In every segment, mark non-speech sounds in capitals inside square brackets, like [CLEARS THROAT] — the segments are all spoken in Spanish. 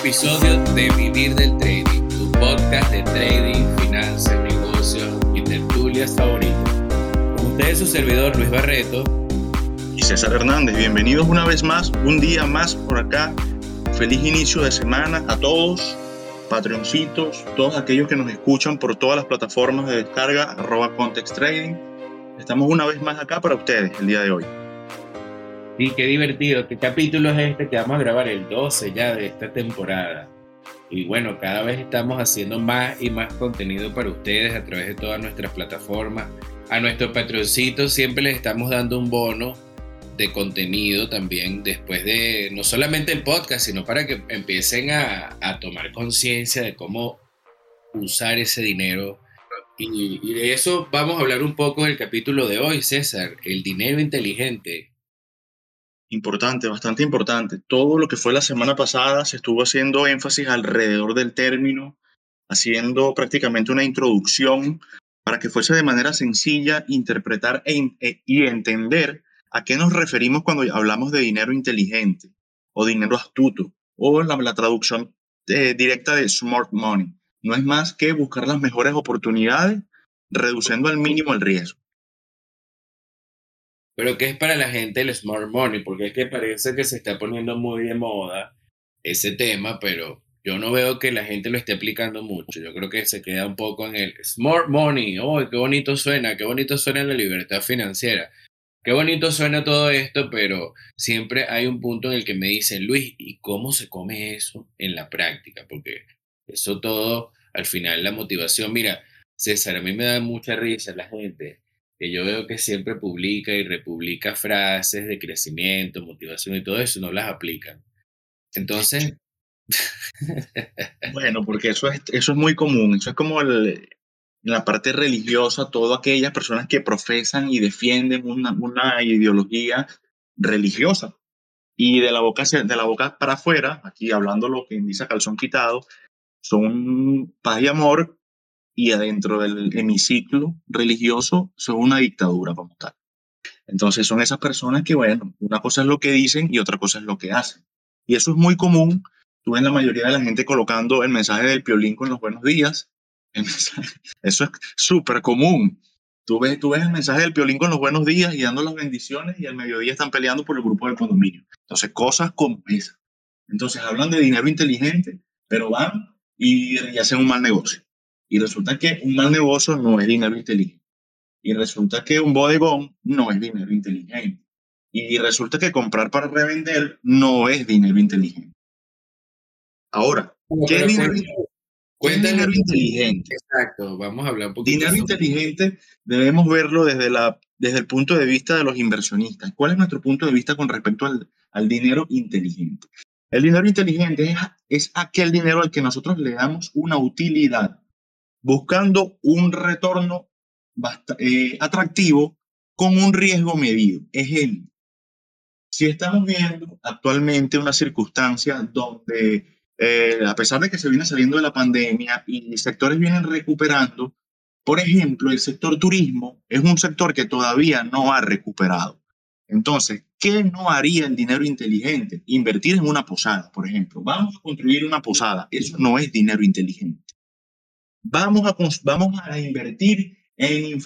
episodio de Vivir del Trading, tu podcast de trading, finanzas, negocios y tertulias favorito. Con ustedes su servidor Luis Barreto y César Hernández. Bienvenidos una vez más, un día más por acá. Feliz inicio de semana a todos, patroncitos, todos aquellos que nos escuchan por todas las plataformas de descarga, arroba Context Trading. Estamos una vez más acá para ustedes el día de hoy. Y qué divertido, qué capítulo es este que vamos a grabar, el 12 ya de esta temporada. Y bueno, cada vez estamos haciendo más y más contenido para ustedes a través de todas nuestras plataformas. A nuestros patroncitos siempre les estamos dando un bono de contenido también después de no solamente el podcast, sino para que empiecen a, tomar conciencia de cómo usar ese dinero. Y, de eso vamos a hablar un poco en el capítulo de hoy, César, el dinero inteligente. Importante, bastante importante. Todo lo que fue la semana pasada se estuvo haciendo énfasis alrededor del término, haciendo prácticamente una introducción para que fuese de manera sencilla interpretar e, e, y entender a qué nos referimos cuando hablamos de dinero inteligente o dinero astuto o la, traducción eh, directa de smart money. No es más que buscar las mejores oportunidades reduciendo al mínimo el riesgo. Pero ¿qué es para la gente el smart money? Porque es que parece que se está poniendo muy de moda ese tema, pero yo no veo que la gente lo esté aplicando mucho. Yo creo que se queda un poco en el smart money. ¡Oh, qué bonito suena! ¡Qué bonito suena la libertad financiera! Qué bonito suena todo esto, pero siempre hay un punto en el que me dicen, Luis, ¿y cómo se come eso en la práctica? Porque eso todo, al final, la motivación. Mira, César, a mí me da mucha risa la gente que yo veo que siempre publica y republica frases de crecimiento, motivación y todo eso, no las aplican. Entonces... [LAUGHS] bueno, porque eso es, eso es muy común, eso es como el, en la parte religiosa, todas aquellas personas que profesan y defienden una, una ideología religiosa. Y de la, boca, de la boca para afuera, aquí hablando lo que dice calzón quitado, son paz y amor y adentro del hemiciclo religioso son una dictadura como tal. Entonces son esas personas que, bueno, una cosa es lo que dicen y otra cosa es lo que hacen. Y eso es muy común. Tú ves la mayoría de la gente colocando el mensaje del piolín con los buenos días. eso es súper común. Tú ves, tú ves el mensaje del piolín con los buenos días y dando las bendiciones y al mediodía están peleando por el grupo del condominio. Entonces, cosas como esas. Entonces, hablan de dinero inteligente, pero van y, y hacen un mal negocio. Y resulta que un mal negocio no es dinero inteligente. Y resulta que un bodegón no es dinero inteligente. Y resulta que comprar para revender no es dinero inteligente. Ahora, ¿qué es dinero, dinero inteligente? Exacto, vamos a hablar un poquito. Dinero inteligente debemos verlo desde, la, desde el punto de vista de los inversionistas. ¿Cuál es nuestro punto de vista con respecto al, al dinero inteligente? El dinero inteligente es, es aquel dinero al que nosotros le damos una utilidad buscando un retorno eh, atractivo con un riesgo medido. Ejemplo, si estamos viendo actualmente una circunstancia donde, eh, a pesar de que se viene saliendo de la pandemia y sectores vienen recuperando, por ejemplo, el sector turismo es un sector que todavía no ha recuperado. Entonces, ¿qué no haría el dinero inteligente? Invertir en una posada, por ejemplo. Vamos a construir una posada. Eso no es dinero inteligente. Vamos a, vamos a invertir en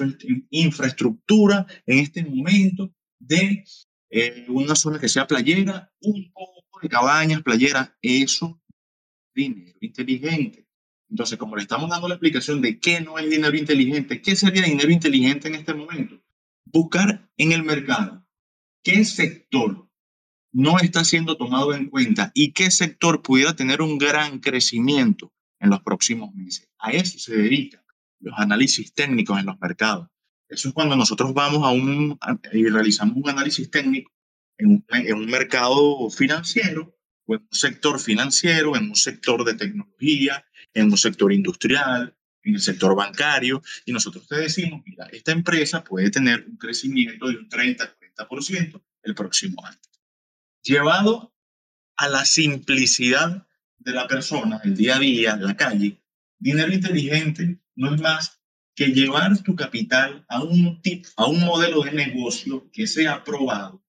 infraestructura en este momento de eh, una zona que sea playera, un poco de cabañas, playeras, eso es dinero inteligente. Entonces, como le estamos dando la explicación de qué no es dinero inteligente, ¿qué sería dinero inteligente en este momento? Buscar en el mercado qué sector no está siendo tomado en cuenta y qué sector pudiera tener un gran crecimiento en los próximos meses. A eso se dedican los análisis técnicos en los mercados. Eso es cuando nosotros vamos a un y realizamos un análisis técnico en un, en un mercado financiero o en un sector financiero, en un sector de tecnología, en un sector industrial, en el sector bancario, y nosotros te decimos, mira, esta empresa puede tener un crecimiento de un 30-40% el próximo año. Llevado a la simplicidad de la persona, el día a día, la calle, dinero inteligente no es más que llevar tu capital a un, tip, a un modelo de negocio que sea aprobado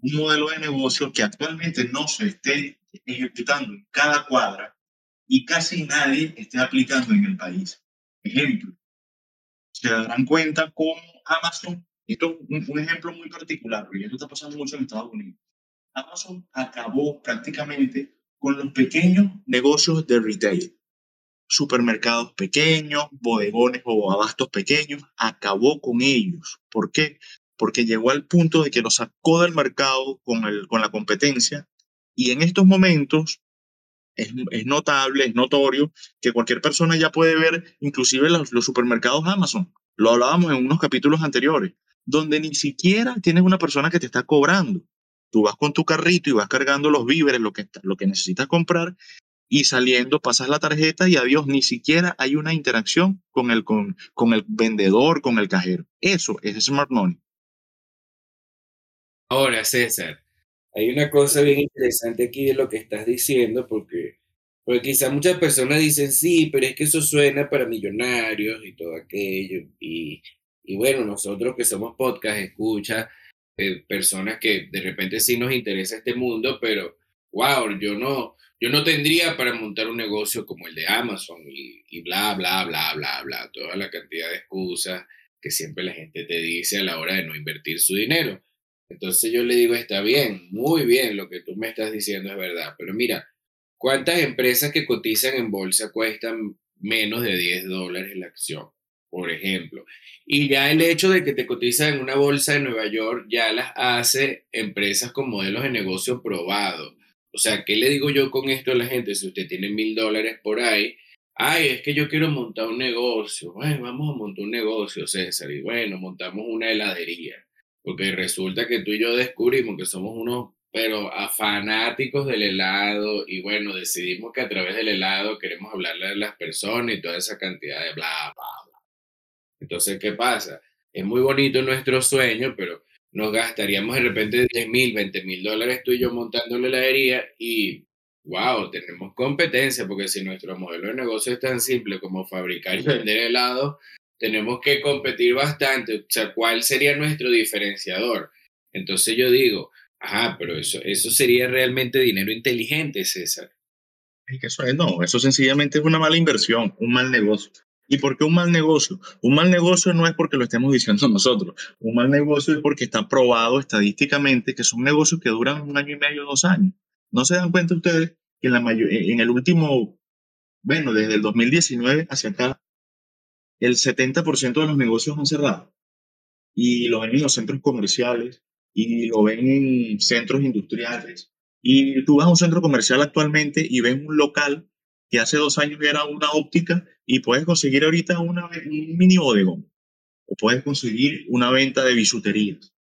un modelo de negocio que actualmente no se esté ejecutando en cada cuadra y casi nadie esté aplicando en el país. Ejemplo, se darán cuenta cómo Amazon, esto es un, ejemplo muy particular, porque esto está pasando mucho en Estados Unidos. Amazon acabó prácticamente con los pequeños negocios de retail. Supermercados pequeños, bodegones o abastos pequeños, acabó con ellos. ¿Por qué? Porque llegó al punto de que los sacó del mercado con, el, con la competencia y en estos momentos es, notable, es notorio que cualquier persona ya puede ver inclusive los, los, supermercados Amazon. Lo hablábamos en unos capítulos anteriores, donde ni siquiera tienes una persona que te está cobrando. Tú vas con tu carrito y vas cargando los víveres, lo que, lo que necesitas comprar, y saliendo pasas la tarjeta y adiós, ni siquiera hay una interacción con el, con, con el vendedor, con el cajero. Eso es Smart Money. Ahora, César, hay una cosa bien interesante aquí de lo que estás diciendo, porque, porque quizás muchas personas dicen, sí, pero es que eso suena para millonarios y todo aquello. Y, y bueno, nosotros que somos podcast, escucha, eh, personas que de repente sí nos interesa este mundo, pero wow, yo no, yo no tendría para montar un negocio como el de Amazon y, bla, bla, bla, bla, bla, toda la cantidad de excusas que siempre la gente te dice a la hora de no invertir su dinero. Entonces yo le digo, está bien, muy bien, lo que tú me estás diciendo es verdad, pero mira, ¿cuántas empresas que cotizan en bolsa cuestan menos de 10 dólares la acción? Por ejemplo. Y ya el hecho de que te cotizan en una bolsa de Nueva York ya las hace empresas con modelos de negocio probados. O sea, ¿qué le digo yo con esto a la gente? Si usted tiene mil dólares por ahí, ay, es que yo quiero montar un negocio. Bueno, vamos a montar un negocio, César. Y bueno, montamos una heladería porque resulta que tú y yo descubrimos que somos unos, pero fanáticos del helado y bueno, decidimos que a través del helado queremos hablarle a las personas y toda esa cantidad de bla, bla. Entonces, ¿qué pasa? Es muy bonito nuestro sueño, pero nos gastaríamos de repente 10 mil, 20 mil dólares tú y yo montando la heladería y wow, tenemos competencia, porque si nuestro modelo de negocio es tan simple como fabricar y [LAUGHS] vender helado, tenemos que competir bastante. O sea, ¿cuál sería nuestro diferenciador? Entonces yo digo, ajá, pero eso, eso sería realmente dinero inteligente, César. Es que eso es, no, eso sencillamente es una mala inversión, un mal negocio. ¿Y por qué un mal negocio? Un mal negocio no es porque lo estemos diciendo [LAUGHS] nosotros. Un mal negocio es porque está probado estadísticamente que son negocios que duran un año y medio, dos años. ¿No se dan cuenta ustedes que en, la en el último, bueno, desde el 2019 hacia acá, el 70% de los negocios han cerrado. Y lo ven en los centros comerciales y lo ven en centros industriales. Y tú vas a un centro comercial actualmente y ves un local que hace dos años era una óptica y puedes conseguir ahorita una, un mini bodegón o puedes conseguir una venta de bisuterías.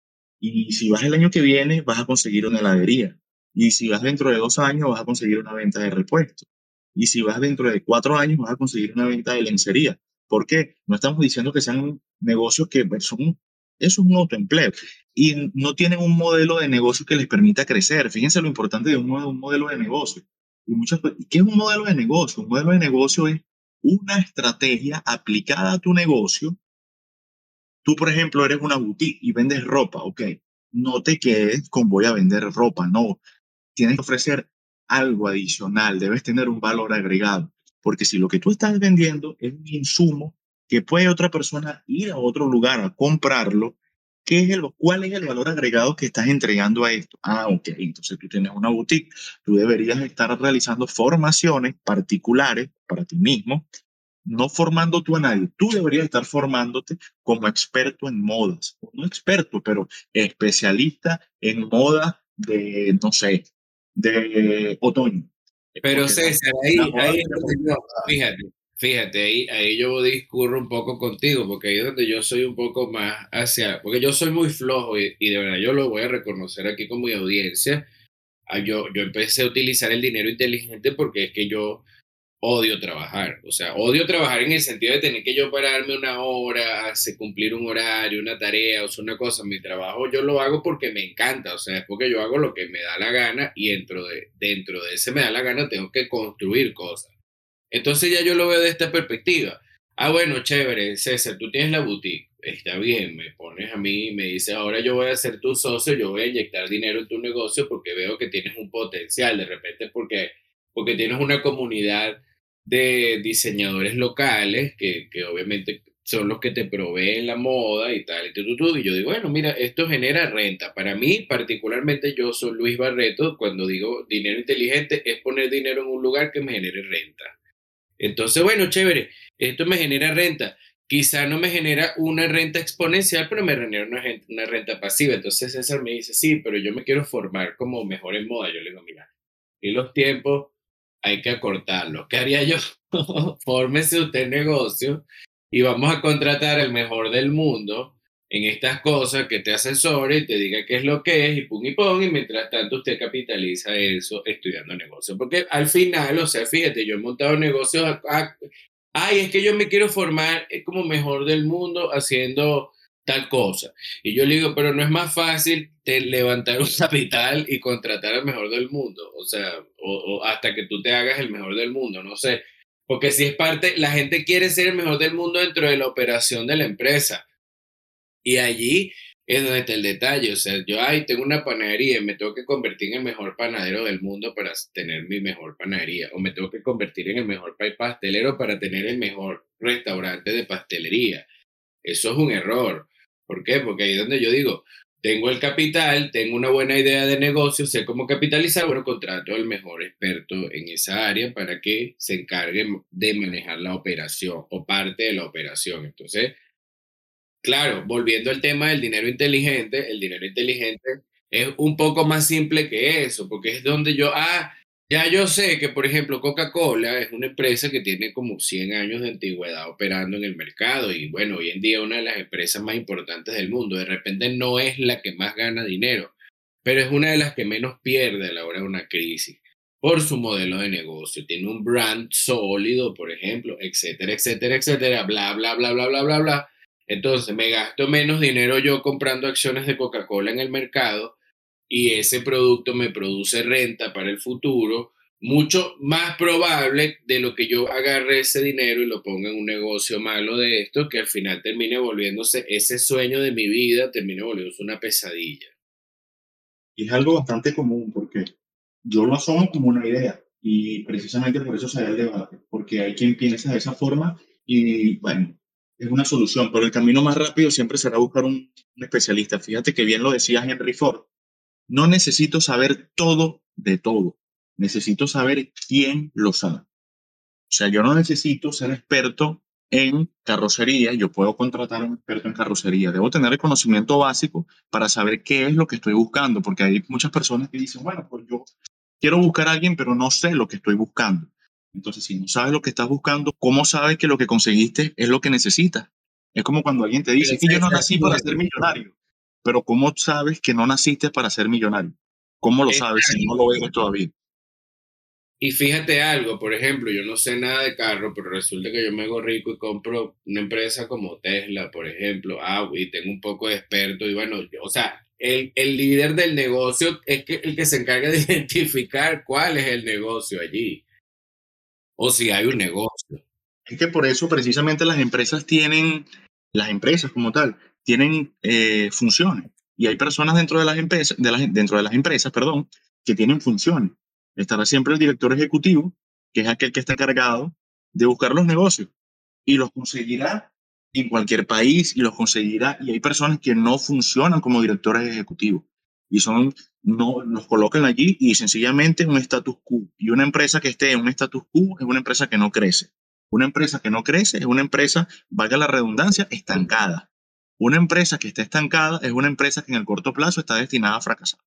Y si vas el año que viene, vas a conseguir una heladería. Y si vas dentro de dos años, vas a conseguir una venta de repuestos. Y si vas dentro de cuatro años, vas a conseguir una venta de lencería. ¿Por qué? No estamos diciendo que sean negocios que pues, son, eso es un autoempleo y no tienen un modelo de negocio que les permita crecer. Fíjense lo importante de un, modelo de negocio. Y muchas, ¿Qué es un modelo de negocio? Un modelo de negocio es una estrategia aplicada a tu negocio. Tú, por ejemplo, eres una boutique y vendes ropa, ok. No te quedes con voy a vender ropa, no. Tienes que ofrecer algo adicional, debes tener un valor agregado. Porque si lo que tú estás vendiendo es un insumo que puede otra persona ir a otro lugar a comprarlo, ¿qué es el, ¿cuál es el valor agregado que estás entregando a esto? Ah, ok, entonces tú tienes una boutique, tú deberías estar realizando formaciones particulares para ti mismo, no formando tú a nadie, tú deberías estar formándote como experto en modas, no experto, pero especialista en moda de, no sé, de otoño. Pero César, ahí, ahí fíjate, fíjate, ahí, ahí yo discurro un poco contigo, porque ahí es donde yo soy un poco más hacia, porque yo soy muy flojo y, de verdad yo lo voy a reconocer aquí como mi audiencia. Ah, yo, yo empecé a utilizar el dinero inteligente porque es que yo odio trabajar. O sea, odio trabajar en el sentido de tener que yo pararme una hora, hacer cumplir un horario, una tarea, o sea, una cosa. Mi trabajo yo lo hago porque me encanta, o sea, es porque yo hago lo que me da la gana y dentro de, dentro de ese me da la gana tengo que construir cosas. Entonces ya yo lo veo de esta perspectiva. Ah, bueno, chévere, César, tú tienes la boutique. está bien, me pones a mí y me dices, ahora yo voy a ser tu socio, yo voy a inyectar dinero en tu negocio porque veo que tienes un potencial, de repente porque, porque tienes una comunidad de diseñadores locales que, que obviamente son los que te proveen la moda y tal, y, tú, y yo digo, bueno, mira, esto genera renta. Para mí, particularmente, yo soy Luis Barreto, cuando digo dinero inteligente, es poner dinero en un lugar que me genere renta. Entonces, bueno, chévere, esto me genera renta. Quizá no me genera una renta exponencial, pero me genera una, renta pasiva. Entonces César me dice, sí, pero yo me quiero formar como mejor en moda. Yo le digo, mira, y los tiempos hay que acortarlos. ¿Qué haría yo? [LAUGHS] Fórmese usted negocio y vamos a contratar el mejor del mundo en estas cosas que te asesore te diga qué es lo que es y pum y pum, y mientras tanto usted capitaliza eso estudiando negocio. Porque al final, o sea, fíjate, yo he montado negocios, ay, es que yo me quiero formar como mejor del mundo haciendo tal cosa. Y yo le digo, pero no es más fácil levantar un capital y contratar al mejor del mundo, o sea, o hasta que tú te hagas el mejor del mundo, no sé. Porque si es parte, la gente quiere ser el mejor del mundo dentro de la operación de la empresa. Y allí es donde está el detalle. O sea, yo ahí tengo una panadería y me tengo que convertir en el mejor panadero del mundo para tener mi mejor panadería. O me tengo que convertir en el mejor pastelero para tener el mejor restaurante de pastelería. Eso es un error. ¿Por qué? Porque ahí es donde yo digo, tengo el capital, tengo una buena idea de negocio, sé cómo capitalizar, bueno, contrato al mejor experto en esa área para que se encargue de manejar la operación o parte de la operación. Entonces, claro, volviendo al tema del dinero inteligente, el dinero inteligente es un poco más simple que eso, porque es donde yo, ah, ya yo sé que, por ejemplo, Coca-Cola es una empresa que tiene como 100 años de antigüedad operando en el mercado y bueno, hoy en día una de las empresas más importantes del mundo. De repente no es la que más gana dinero, pero es una de las que menos pierde a la hora de una crisis por su modelo de negocio. Tiene un brand sólido, por ejemplo, etcétera, etcétera, etcétera, bla, bla, bla, bla, bla, bla, bla. Entonces me gasto menos dinero yo comprando acciones de Coca-Cola en el mercado y ese producto me produce renta para el futuro, mucho más probable de lo que yo agarre ese dinero y lo ponga en un negocio malo de esto, que al final termine volviéndose ese sueño de mi vida, termine volviéndose una pesadilla. Es algo bastante común porque yo lo asumo como una idea y precisamente por eso se da el debate, porque hay quien piensa de esa forma y bueno, es una solución, pero el camino más rápido siempre será buscar un, un especialista. Fíjate que bien lo decía Henry Ford, no necesito saber todo de todo. Necesito saber quién lo sabe. O sea, yo no necesito ser experto en carrocería. Yo puedo contratar a un experto en carrocería. Debo tener el conocimiento básico para saber qué es lo que estoy buscando, porque hay muchas personas que dicen, bueno, pues yo quiero buscar a alguien, pero no sé lo que estoy buscando. Entonces, si no sabes lo que estás buscando, ¿cómo sabes que lo que conseguiste es lo que necesitas? Es como cuando alguien te dice que yo no nací para ser millonario pero ¿cómo sabes que no naciste para ser millonario? ¿Cómo lo sabes si no lo ves todavía? Y fíjate algo, por ejemplo, yo no sé nada de carro, pero resulta que yo me hago rico y compro una empresa como Tesla, por ejemplo, ah, y tengo un poco de experto, y bueno, o sea, el, el líder del negocio es que, el que se encarga de [LAUGHS] identificar cuál es el negocio allí, o si hay un negocio. Es que por eso precisamente las empresas tienen, las empresas como tal, tienen eh, funciones y hay personas dentro de las empresas, dentro de las empresas, perdón, que tienen funciones. Estará siempre el director ejecutivo, que es aquel que está encargado de buscar los negocios y los conseguirá en cualquier país y los conseguirá. Y hay personas que no funcionan como directores ejecutivos y son, no los colocan allí y sencillamente un status quo. Y una empresa que esté en un status quo es una empresa que no crece. Una empresa que no crece es una empresa, valga la redundancia, estancada. Una empresa que está estancada es una empresa que en el corto plazo está destinada a fracasar.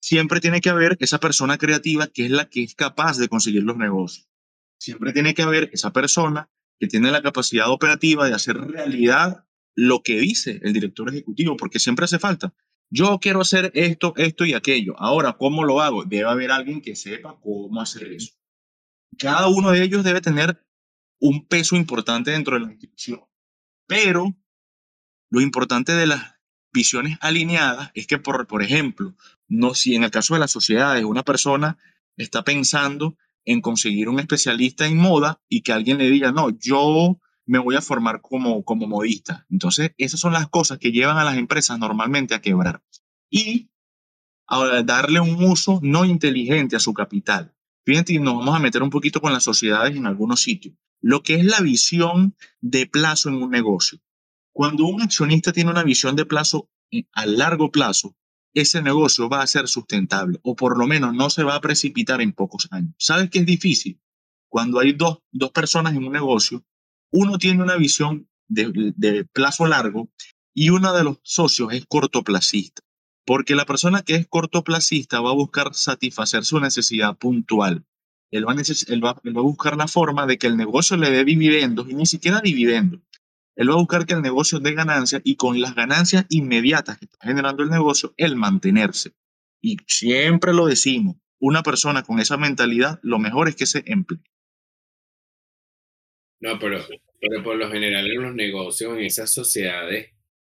Siempre tiene que haber esa persona creativa que es la que es capaz de conseguir los negocios. Siempre tiene que haber esa persona que tiene la capacidad operativa de hacer realidad lo que dice el director ejecutivo, porque siempre hace falta. Yo quiero hacer esto, esto y aquello. Ahora, ¿cómo lo hago? Debe haber alguien que sepa cómo hacer eso. Cada uno de ellos debe tener un peso importante dentro de la institución. Pero lo importante de las visiones alineadas es que, por, ejemplo, no, si en el caso de las sociedades una persona está pensando en conseguir un especialista en moda y que alguien le diga, no, yo me voy a formar como, como modista. Entonces, esas son las cosas que llevan a las empresas normalmente a quebrar. Y a darle un uso no inteligente a su capital. Fíjate, nos vamos a meter un poquito con las sociedades en algunos sitios. Lo que es la visión de plazo en un negocio. Cuando un accionista tiene una visión de plazo a largo plazo, ese negocio va a ser sustentable o por lo menos no se va a precipitar en pocos años. ¿Sabes qué es difícil? Cuando hay dos, dos personas en un negocio, uno tiene una visión de, plazo largo y uno de los socios es cortoplacista. Porque la persona que es cortoplacista va a buscar satisfacer su necesidad puntual. Él va, a buscar la forma de que el negocio le dé dividendos y ni siquiera dividendos. Él va a buscar que el negocio dé ganancias y con las ganancias inmediatas que está generando el negocio, él mantenerse. Y siempre lo decimos, una persona con esa mentalidad, lo mejor es que se emplee. No, pero, pero por lo general en los negocios, en esas sociedades,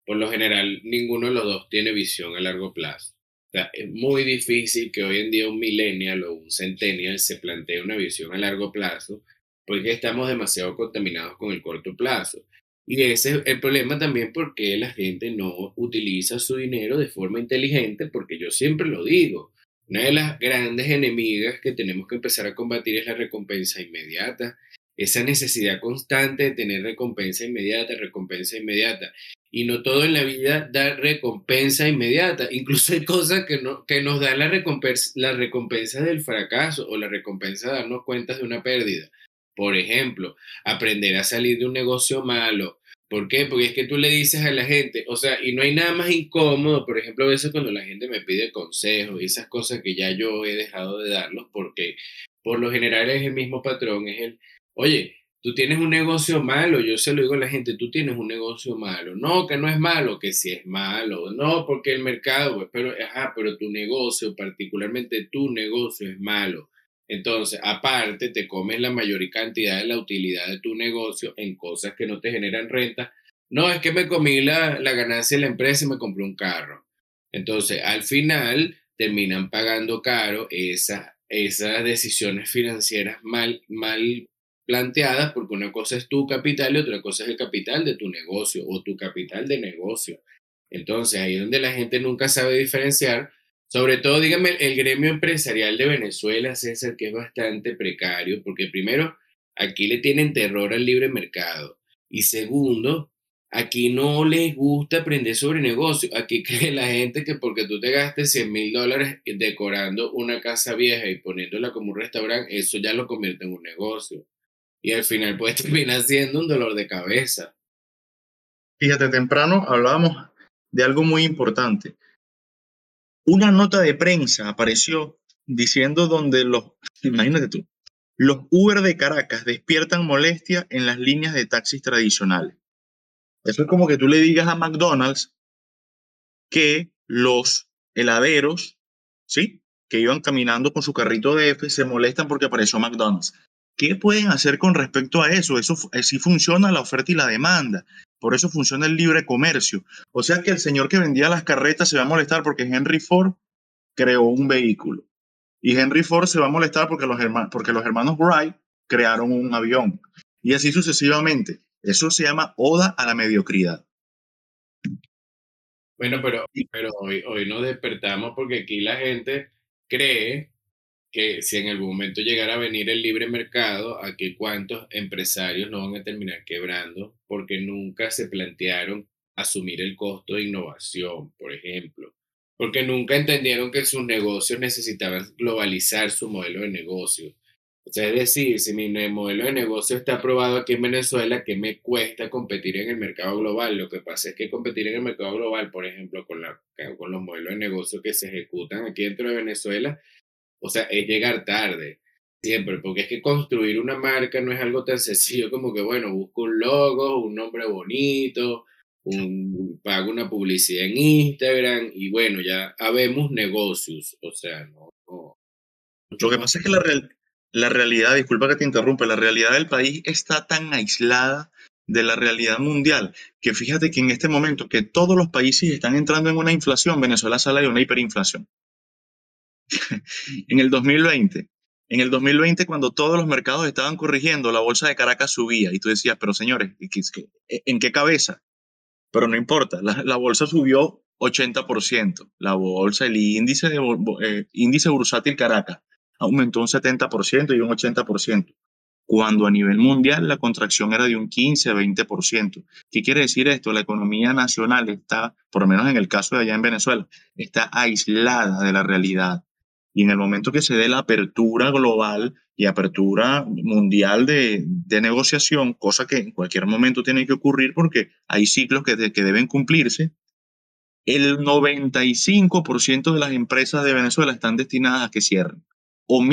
por lo general ninguno de los dos tiene visión a largo plazo. O sea, es muy difícil que hoy en día un millennial o un centennial se plantee una visión a largo plazo porque estamos demasiado contaminados con el corto plazo. Y ese es el problema también porque la gente no utiliza su dinero de forma inteligente, porque yo siempre lo digo, una de las grandes enemigas que tenemos que empezar a combatir es la recompensa inmediata, esa necesidad constante de tener recompensa inmediata, recompensa inmediata. Y no todo en la vida da recompensa inmediata. Incluso hay cosas que, no, que nos dan la recompensa, del fracaso o la recompensa de darnos cuenta de una pérdida. Por ejemplo, aprender a salir de un negocio malo. ¿Por qué? Porque es que tú le dices a la gente, o sea, y no hay nada más incómodo, por ejemplo, a veces cuando la gente me pide consejos y esas cosas que ya yo he dejado de darlos, porque por lo general es el mismo patrón, es el, oye, tú tienes un negocio malo, yo se lo digo a la gente, tú tienes un negocio malo, no, que no es malo, que sí es malo, no, porque el mercado, pero, ajá, pero tu negocio, particularmente tu negocio es malo. Entonces, aparte, te comes la mayor cantidad de la utilidad de tu negocio en cosas que no te generan renta. No, es que me comí la, la ganancia de la empresa y me compré un carro. Entonces, al final, terminan pagando caro esas, esas decisiones financieras mal, mal planteadas, porque una cosa es tu capital y otra cosa es el capital de tu negocio o tu capital de negocio. Entonces, ahí es donde la gente nunca sabe diferenciar sobre todo, dígame, el gremio empresarial de Venezuela, César, que es bastante precario, porque primero, aquí le tienen terror al libre mercado. Y segundo, aquí no les gusta aprender sobre negocio. Aquí [LAUGHS] cree la gente que porque tú te gastes 100 mil dólares decorando una casa vieja y poniéndola como un restaurante, eso ya lo convierte en un negocio. Y al final [LAUGHS] puede terminar siendo un dolor de cabeza. Fíjate, temprano hablábamos de algo muy importante una nota de prensa apareció diciendo donde los, [LAUGHS] imagínate tú, los Uber de Caracas despiertan molestia en las líneas de taxis tradicionales. Eso es como que tú le digas a McDonald's que los heladeros, ¿sí? Que iban caminando con su carrito de F se molestan porque apareció McDonald's. ¿Qué pueden hacer con respecto a eso? Eso así funciona la oferta y la demanda. Por eso funciona el libre comercio. O sea que el señor que vendía las carretas se va a molestar porque Henry Ford creó un vehículo. Y Henry Ford se va a molestar porque los, hermanos, porque los hermanos Wright crearon un avión. Y así sucesivamente. Eso se llama oda a la mediocridad. Bueno, pero, pero hoy, hoy nos despertamos porque aquí la gente cree que si en algún momento llegara a venir el libre mercado, aquí cuántos empresarios no van a terminar quebrando porque nunca se plantearon asumir el costo de innovación, por ejemplo, porque nunca entendieron que sus negocios necesitaban globalizar su modelo de negocio. O sea, es decir, si mi modelo de negocio está aprobado aquí en Venezuela, ¿qué me cuesta competir en el mercado global? Lo que pasa es que competir en el mercado global, por ejemplo, con, la, con los modelos de negocio que se ejecutan aquí dentro de Venezuela, o sea, es llegar tarde, siempre, porque es que construir una marca no es algo tan sencillo como que, bueno, busco un logo, un nombre bonito, un, pago una publicidad en Instagram y bueno, ya habemos negocios, o sea, no. Lo que pasa es que la, la realidad, disculpa que te interrumpa, la realidad del país está tan aislada de la realidad mundial, que fíjate que en este momento que todos los países están entrando en una inflación, Venezuela sale de una hiperinflación. [LAUGHS] en el 2020, En el 2020, cuando todos los mercados estaban corrigiendo, la bolsa de Caracas subía y tú decías, pero señores, ¿en qué cabeza? Pero no importa, la, bolsa subió 80%. La bolsa, el índice, de, eh, índice bursátil Caracas aumentó un 70% y un 80%, cuando a nivel mundial la contracción era de un 15-20%. ¿Qué quiere decir esto? La economía nacional está, por lo menos en el caso de allá en Venezuela, está aislada de la realidad. Y en el momento que se dé la apertura global y apertura mundial de, negociación, cosa que en cualquier momento tiene que ocurrir porque hay ciclos que, que deben cumplirse, el 95% de las empresas de Venezuela están destinadas a que cierren. O,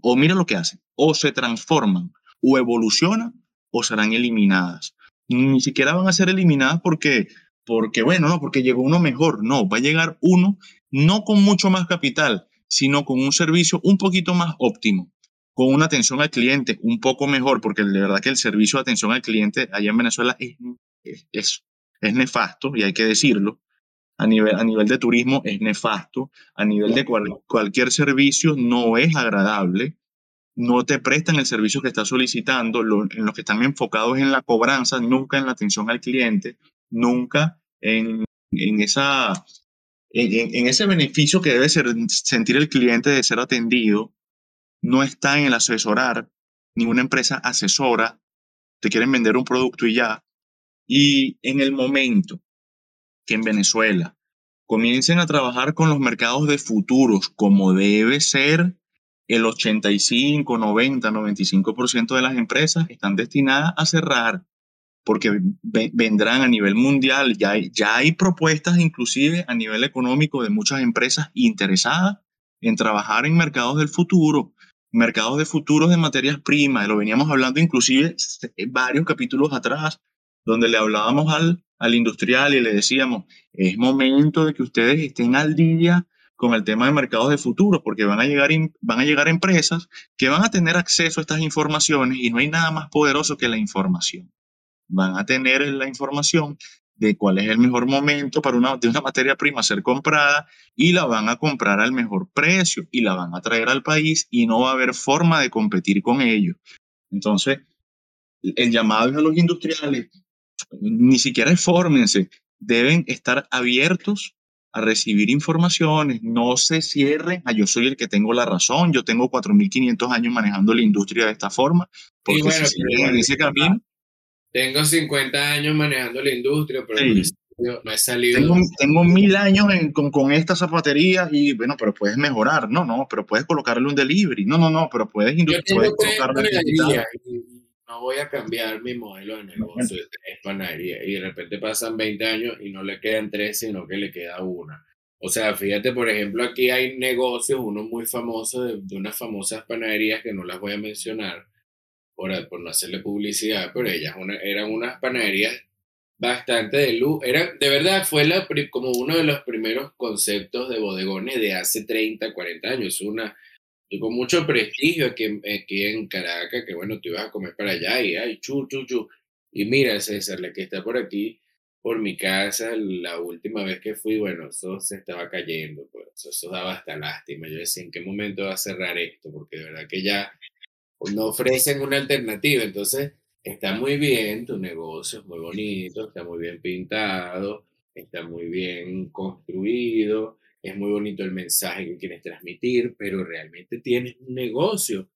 o mira lo que hacen, o se transforman, o evolucionan, o serán eliminadas. Ni siquiera van a ser eliminadas porque, porque bueno, no, porque llegó uno mejor. No, va a llegar uno no con mucho más capital, sino con un servicio un poquito más óptimo, con una atención al cliente un poco mejor, porque de verdad que el servicio de atención al cliente allá en Venezuela es, es, es, nefasto, y hay que decirlo. A nivel, a nivel de turismo es nefasto, a nivel de cualquier servicio no es agradable, no te prestan el servicio que estás solicitando, en lo que están enfocados en la cobranza, nunca en la atención al cliente, nunca en, en esa en, ese beneficio que debe sentir el cliente de ser atendido, no está en el asesorar. Ninguna empresa asesora, te quieren vender un producto y ya. Y en el momento que en Venezuela comiencen a trabajar con los mercados de futuros como debe ser, el 85, 90, 95% de las empresas están destinadas a cerrar porque vendrán a nivel mundial, ya hay, ya hay propuestas inclusive a nivel económico de muchas empresas interesadas en trabajar en mercados del futuro, mercados de futuros de materias primas, lo veníamos hablando inclusive varios capítulos atrás, donde le hablábamos al, al industrial y le decíamos, es momento de que ustedes estén al día con el tema de mercados de futuros, porque van a, llegar, van a llegar empresas que van a tener acceso a estas informaciones y no hay nada más poderoso que la información van a tener la información de cuál es el mejor momento para una, de una materia prima ser comprada y la van a comprar al mejor precio y la van a traer al país y no va a haber forma de competir con ellos. Entonces, el llamado es a los industriales, ni siquiera fórmense, deben estar abiertos a recibir informaciones, no se cierren a yo soy el que tengo la razón, yo tengo 4.500 años manejando la industria de esta forma, porque si siguen en ese camino, tengo 50 años manejando la industria, pero no, he salido. Tengo, mil años con, con esta zapatería y bueno, pero puedes mejorar. No, no, pero puedes colocarle un delivery. No, no, no, pero puedes, puedes colocarle no voy a cambiar mi modelo de negocio de panadería. Y de repente pasan 20 años y no le quedan tres, sino que le queda una. O sea, fíjate, por ejemplo, aquí hay negocios, uno muy famoso de, de unas famosas panaderías que no las voy a mencionar, por, por no hacerle publicidad, pero ellas una, eran unas panaderías bastante de luz. Era, de verdad, fue la, como uno de los primeros conceptos de bodegones de hace 30, 40 años. Una, con mucho prestigio aquí, aquí en Caracas, que bueno, tú ibas a comer para allá y ay, chu, chu, chu. Y mira, César, la que está por aquí, por mi casa, la última vez que fui, bueno, eso se estaba cayendo, pues eso daba hasta lástima. Yo decía, ¿en qué momento va a cerrar esto? Porque de verdad que ya no ofrecen una alternativa. Entonces, está muy bien, tu negocio es muy bonito, está muy bien pintado, está muy bien construido, es muy bonito el mensaje que quieres transmitir, pero realmente tienes un negocio.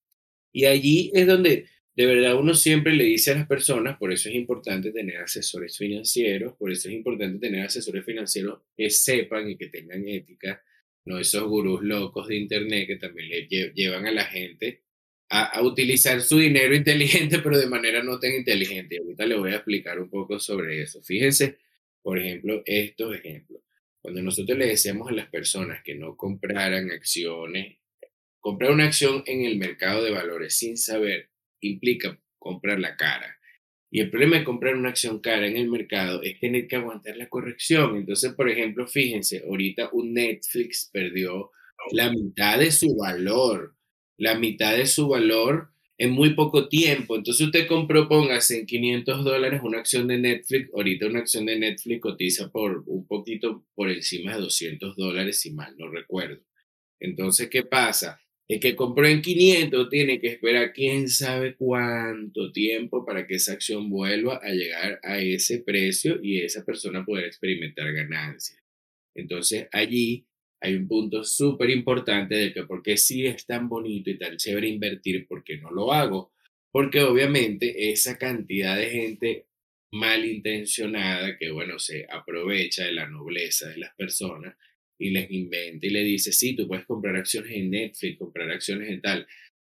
Y allí es donde de verdad uno siempre le dice a las personas, por eso es importante tener asesores financieros, por eso es importante tener asesores financieros que sepan y que tengan ética, no esos gurús locos de internet que también le llevan a la gente a, utilizar su dinero [LAUGHS] inteligente, pero de manera no tan inteligente. Ahorita le voy a explicar un poco sobre eso. Fíjense, por ejemplo, estos ejemplos. Cuando nosotros le decíamos a las personas que no compraran acciones, comprar una acción en el mercado de valores sin saber implica comprar la cara. Y el problema de comprar una acción cara en el mercado es tener que aguantar la corrección. Entonces, por ejemplo, fíjense, ahorita un Netflix perdió la mitad de su valor la mitad de su valor en muy poco tiempo. Entonces usted compró, póngase en 500 dólares una acción de Netflix. Ahorita una acción de Netflix cotiza por un poquito por encima de 200 dólares, si mal no recuerdo. Entonces, ¿qué pasa? El que compró en 500 tiene que esperar quién sabe cuánto tiempo para que esa acción vuelva a llegar a ese precio y esa persona poder experimentar ganancias. Entonces allí hay un punto súper importante de que por qué sí es tan bonito y tan chévere invertir, ¿por qué no lo hago? Porque obviamente esa cantidad de gente malintencionada que, bueno, se aprovecha de la nobleza de las personas y les inventa y le dice, sí, tú puedes comprar acciones en Netflix, comprar acciones en tal,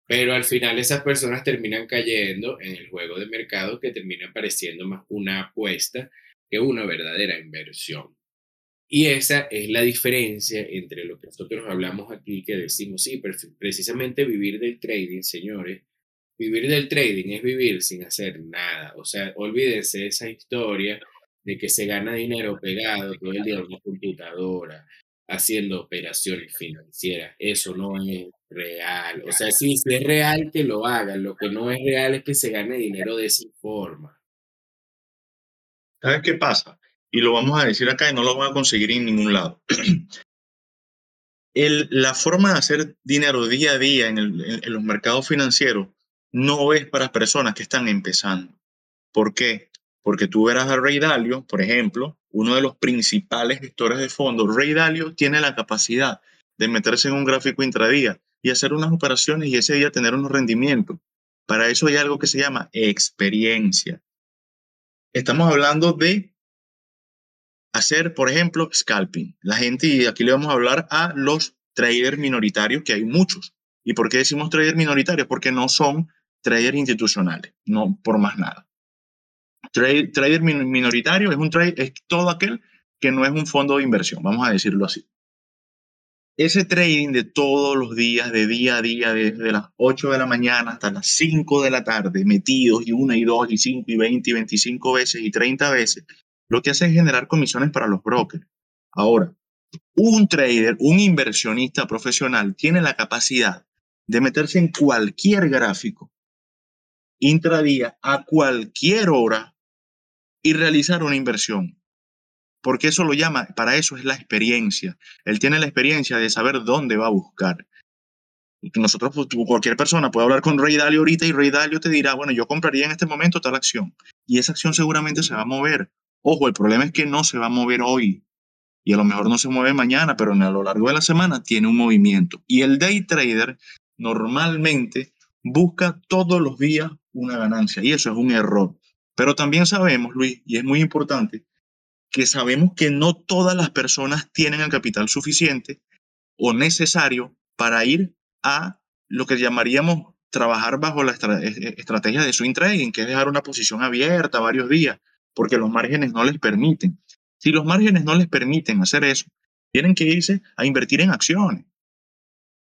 pero al final esas personas terminan cayendo en el juego de mercado que termina pareciendo más una apuesta que una verdadera inversión. Y esa es la diferencia entre lo que nosotros hablamos aquí, que decimos, sí, precisamente vivir del trading, señores, vivir del trading es vivir sin hacer nada. O sea, olvídense esa historia de que se gana dinero pegado todo el día en una computadora, haciendo operaciones financieras. Eso no es real. O sea, sí, sí es real que lo hagan. Lo que no es real es que se gane dinero de esa forma. ¿Sabes qué pasa? Y lo vamos a decir acá y no lo van a conseguir en ningún lado. [CLEARS THROAT] La forma de hacer dinero día a día en, en los mercados financieros no es para personas que están empezando. ¿Por qué? Porque tú verás a Ray Dalio, por ejemplo, uno de los principales gestores de fondos. Ray Dalio tiene la capacidad de meterse en un gráfico intradía y hacer unas operaciones y ese día tener unos rendimientos. Para eso hay algo que se llama experiencia. Estamos hablando de hacer, por ejemplo, scalping. La gente, y aquí le vamos a hablar a los traders minoritarios, que hay muchos. ¿Y por qué decimos traders minoritarios? Porque no son traders institucionales, no por más nada. trader minoritario es, un trade, es todo aquel que no es un fondo de inversión, vamos a decirlo así. Ese trading de todos los días, de día a día, desde las 8 de la mañana hasta las 5 de la tarde, metidos y una y dos y cinco y 20 y 25 veces y 30 veces, lo que hace es generar comisiones para los brokers. Ahora, un trader, un inversionista profesional tiene la capacidad de meterse en cualquier gráfico intradía a cualquier hora y realizar una inversión. Porque eso lo llama, para eso es la experiencia. Él tiene la experiencia de saber dónde va a buscar. Nosotros, pues, cualquier persona puede hablar con Rey Dalio ahorita y Rey Dalio te dirá, bueno, yo compraría en este momento tal acción. Y esa acción seguramente se va a mover. Ojo, el problema es que no se va a mover hoy. Y a lo mejor no se mueve mañana, pero a lo largo de la semana tiene un movimiento. Y el day trader normalmente busca todos los días una ganancia y eso es un error. Pero también sabemos, Luis, y es muy importante, que sabemos que no todas las personas tienen el capital suficiente o necesario para ir a lo que llamaríamos trabajar bajo la e, e, estrategia de swing trading, que es dejar una posición abierta varios días, porque los márgenes no les permiten. Si los márgenes no les permiten hacer eso, tienen que irse a invertir en acciones.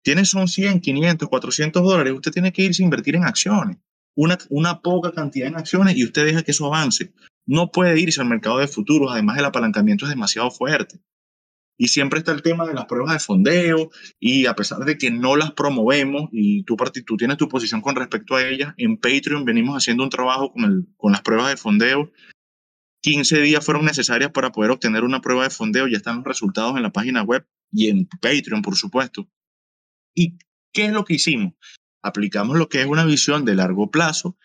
Tienes son 100, 500, 400 dólares, usted tiene que irse a invertir en acciones una, una poca cantidad en acciones y usted deja que eso avance. No puede irse al mercado de futuros, además el apalancamiento es demasiado fuerte. Y siempre está el tema de las pruebas de fondeo y a pesar de que no las promovemos y tú, tú tienes tu posición con respecto a ellas, en Patreon venimos haciendo un trabajo con, el, con las pruebas de fondeo. 15 días fueron necesarias para poder obtener una prueba de fondeo, ya están los resultados en la página web y en Patreon, por supuesto. ¿Y qué es lo que hicimos? aplicamos lo que es una visión de largo plazo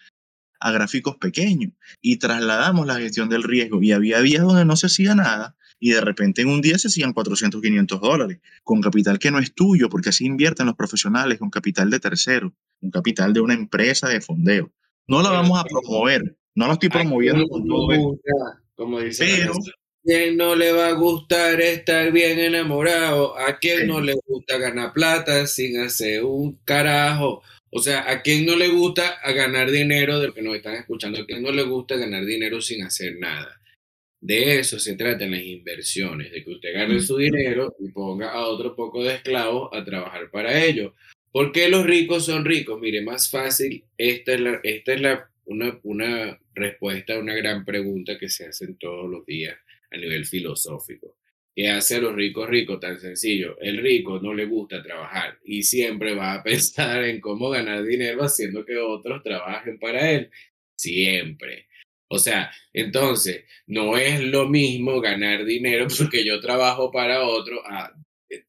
a gráficos pequeños y trasladamos la gestión del riesgo. Y había días donde no se hacía nada y de repente en un día se hacían 400, 500 dólares con capital que no es tuyo, porque así invierten los profesionales con capital de tercero, un capital de una empresa de fondeo. No lo vamos a promover, no lo estoy promoviendo con todo esto. Como dice quién no le va a gustar estar bien enamorado? ¿A quién no le gusta ganar plata sin hacer un carajo? O sea, ¿a quién no le gusta ganar dinero de lo que nos están escuchando? ¿A quién no le gusta ganar dinero sin hacer nada? De eso se trata en las inversiones, de que usted gane su dinero y ponga a otro poco de esclavos a trabajar para ello. ¿Por qué los ricos son ricos? Mire, más fácil, esta es, la, esta es la, una, una respuesta a una gran pregunta que se hacen todos los días a nivel filosófico. ¿Qué hace a los ricos ricos? Tan sencillo. El rico no le gusta trabajar y siempre va a [LAUGHS] pensar en cómo ganar dinero haciendo que otros trabajen para él. Siempre. O sea, entonces, no es lo mismo ganar dinero porque yo trabajo para otro a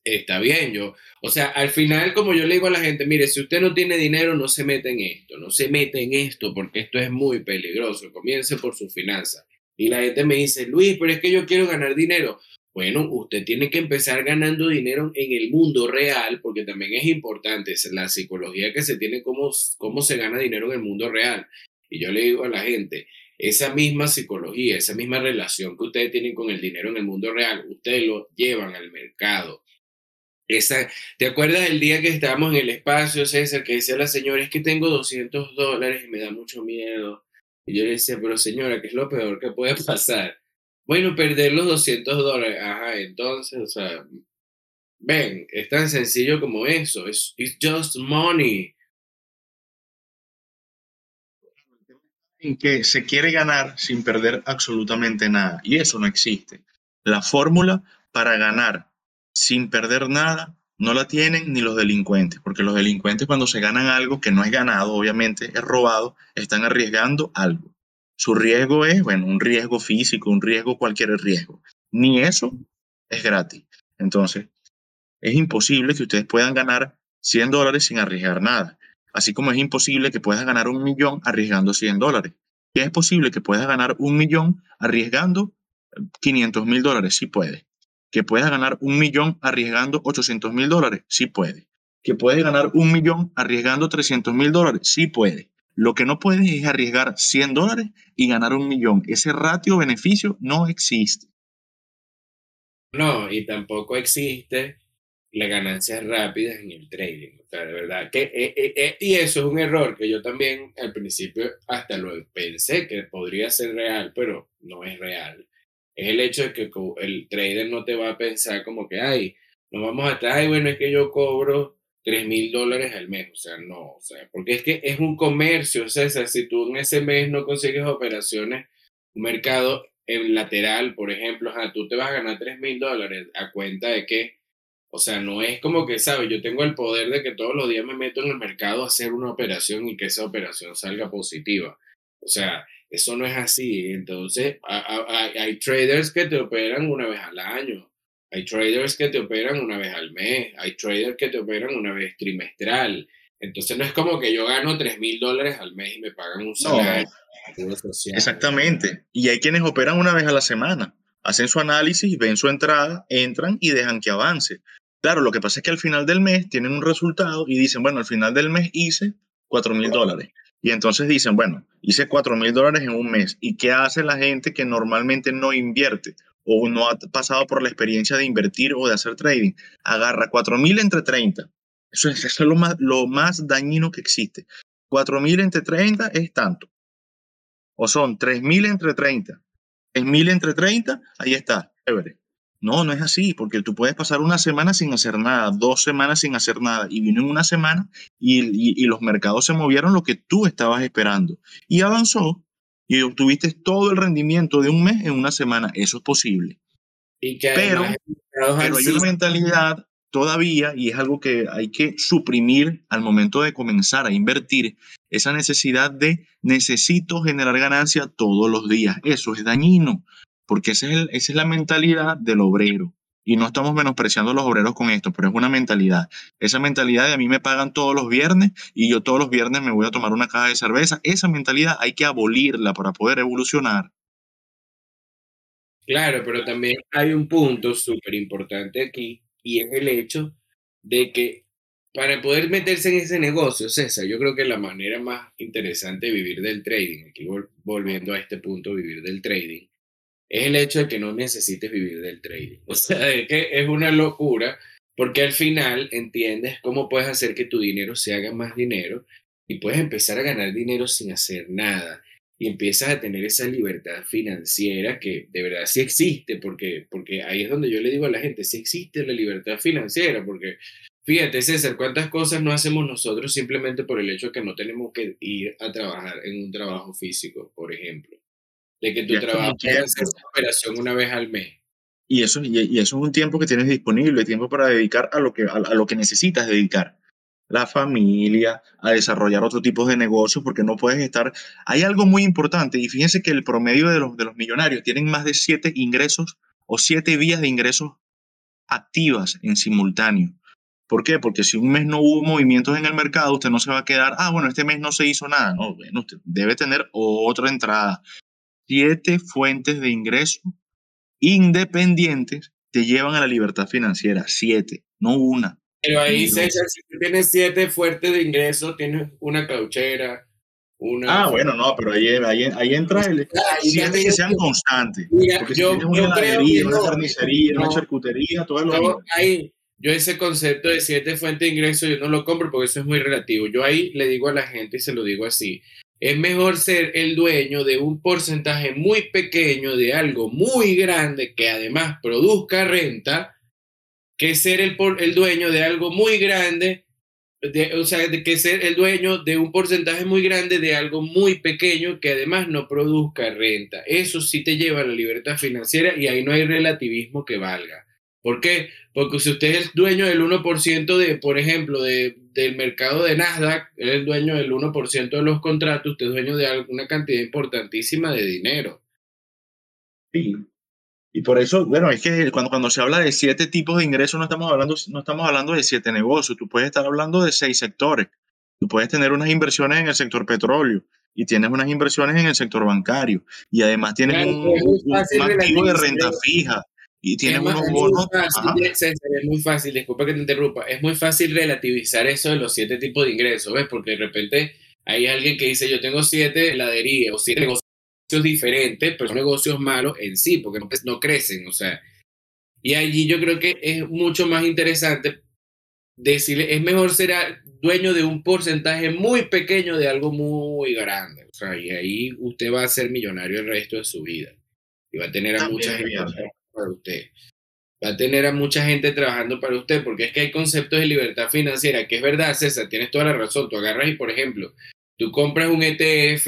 está bien, yo, o sea, al final, como yo le digo a la gente, mire, si usted no tiene dinero, no se mete en esto, no se mete en esto, porque esto es muy peligroso, comience por su finanza. Y la gente me dice, Luis, pero es que yo quiero ganar dinero. Bueno, usted tiene que empezar ganando dinero en el mundo real, porque también es importante es la psicología que se tiene, cómo, cómo se gana dinero en el mundo real. Y yo le digo a la gente, esa misma psicología, esa misma relación que ustedes tienen con el dinero en el mundo real, ustedes lo llevan al mercado. Esa, ¿Te acuerdas del día que estábamos en el espacio, César, que decía la señora, es que tengo 200 dólares y me da mucho miedo? Y yo le decía, pero señora, ¿qué es lo peor que puede pasar? Bueno, perder los 200 dólares. Ajá, entonces, o sea, ven, es tan sencillo como eso. Es it's just money. En que se quiere ganar sin perder absolutamente nada. Y eso no existe. La fórmula para ganar sin perder nada no la tienen ni los delincuentes, porque los delincuentes cuando se ganan algo que no es ganado, obviamente es robado, están arriesgando algo. Su riesgo es, bueno, un riesgo físico, un riesgo, cualquier riesgo. Ni eso es gratis. Entonces, es imposible que ustedes puedan ganar 100 dólares sin arriesgar nada. Así como es imposible que puedas ganar un millón arriesgando 100 dólares. Y es posible que puedas ganar un millón arriesgando 500 mil dólares. Sí puede. Que puedas ganar un millón arriesgando 800 mil dólares. Sí puede. Que puedes ganar un millón arriesgando 300 mil dólares. Sí puede. Lo que no puedes es arriesgar 100 dólares y ganar un millón. Ese ratio beneficio no existe. No, y tampoco existe las ganancias rápidas en el trading. De verdad que, eh, eh, eh, y eso es un error que yo también al principio hasta lo pensé que podría ser real, pero no es real. Es el hecho de que el trader no te va a pensar como que, ay, nos vamos a estar, ay, bueno, es que yo cobro 3 mil dólares al mes, o sea, no, o sea, porque es que es un comercio, sea, si tú en ese mes no consigues operaciones, un mercado en lateral, por ejemplo, sea, tú te vas a ganar 3 mil dólares a cuenta de que, o sea, no es como que, ¿sabes? Yo tengo el poder de que todos los días me meto en el mercado a hacer una operación y que esa operación salga positiva. O sea, eso no es así. Entonces, hay traders que te operan una vez al año hay traders que te operan una vez al mes, hay traders que te operan una vez trimestral. Entonces no es como que yo gano 3 mil dólares al mes y me pagan un salario. Exactamente. Y hay quienes operan una vez a la semana. Hacen su análisis, ven su entrada, entran y dejan que avance. Claro, lo que pasa es que al final del mes tienen un resultado y dicen, bueno, al final del mes hice 4 mil dólares. Y entonces dicen, bueno, hice 4 mil dólares en un mes. ¿Y qué hace la gente que normalmente no invierte? o no ha pasado por la experiencia de invertir o de hacer trading, agarra 4.000 entre 30. Eso es, lo, más, lo más dañino que existe. 4.000 entre 30 es tanto. O son 3.000 entre 30. 3.000 entre 30, ahí está. No, no es así, porque tú puedes pasar una semana sin hacer nada, dos semanas sin hacer nada, y vino en una semana y, y los mercados se movieron lo que tú estabas esperando. Y avanzó, y obtuviste todo el rendimiento de un mes en una semana. Eso es posible. pero, pero hay una mentalidad todavía, y es algo que hay que suprimir al momento de comenzar a invertir, esa necesidad de necesito generar ganancia todos los días. Eso es dañino, porque esa es, esa es la mentalidad del obrero. Y no estamos menospreciando a los obreros con esto, pero es una mentalidad. Esa mentalidad de a mí me pagan todos los viernes y yo todos los viernes me voy a tomar una caja de cerveza. Esa mentalidad hay que abolirla para poder evolucionar. Claro, pero también hay un punto súper importante aquí y es el hecho de que para poder meterse en ese negocio, César, yo creo que la manera más interesante de vivir del trading, aquí volviendo a este punto, vivir del trading, es el hecho de que no necesites vivir del trading. O sea, es que es una locura porque al final entiendes cómo puedes hacer que tu dinero se haga más dinero y puedes empezar a ganar dinero sin hacer nada y empiezas a tener esa libertad financiera que de verdad sí existe, porque, porque ahí es donde yo le digo a la gente, sí existe la libertad financiera, porque fíjate César, cuántas cosas no hacemos nosotros simplemente por el hecho que no tenemos que ir a trabajar en un trabajo físico, por ejemplo de que tu trabajo hacer operación una vez al mes. Y eso, y, eso es un tiempo que tienes disponible, tiempo para dedicar a lo que, a, lo que necesitas dedicar. La familia, a desarrollar otro tipo de negocios, porque no puedes estar... Hay algo muy importante, y fíjense que el promedio de los, de los millonarios tienen más de siete ingresos o siete vías de ingresos activas en simultáneo. ¿Por qué? Porque si un mes no hubo movimientos en el mercado, usted no se va a quedar, ah, bueno, este mes no se hizo nada. No, bueno, usted debe tener otra entrada. Siete fuentes de ingreso independientes te llevan a la libertad financiera. Siete, no una. Pero ahí, César, si tienes siete fuentes de ingreso, tienes una cauchera, una... Ah, bueno, no, pero ahí, ahí, entra el... siete que sean constantes. porque yo, si tienes una heladería, una carnicería, una charcutería, todo lo ahí, yo ese concepto de siete fuentes de ingreso yo no lo compro porque eso es muy relativo. Yo ahí le digo a la gente y se lo digo así. Es mejor ser el dueño de un porcentaje muy pequeño de algo muy grande que además produzca renta que ser el, el dueño de algo muy grande, de, o sea, que ser el dueño de un porcentaje muy grande de algo muy pequeño que además no produzca renta. Eso sí te lleva a la libertad financiera y ahí no hay relativismo que valga. ¿Por qué? Porque si usted es dueño del 1% de, por ejemplo, de, del mercado de Nasdaq, es el dueño del 1% de los contratos, usted es dueño de alguna cantidad importantísima de dinero. Sí. Y por eso, bueno, es que cuando, cuando se habla de siete tipos de ingresos, no estamos, hablando, no estamos hablando de siete negocios, tú puedes estar hablando de seis sectores. Tú puedes tener unas inversiones en el sector petróleo y tienes unas inversiones en el sector bancario y además tienes un, un activo de renta fija y tienes unos bonos. es muy fácil, disculpa que te interrumpa, es muy fácil relativizar eso de los siete tipos de ingresos, ¿ves? Porque de repente hay alguien que dice, yo tengo siete heladerías o siete negocios diferentes, pero son negocios malos en sí, porque no, no crecen, o sea. Y allí yo creo que es mucho más interesante decirle, es mejor ser dueño de un porcentaje muy pequeño de algo muy grande. O sea, y ahí usted va a ser millonario el resto de su vida. Y va a tener a mucha gente para usted. Va a tener a mucha gente trabajando para usted, porque es que hay conceptos de libertad financiera, que es verdad, César, tienes toda la razón. Tú agarras y, por ejemplo, tú compras un ETF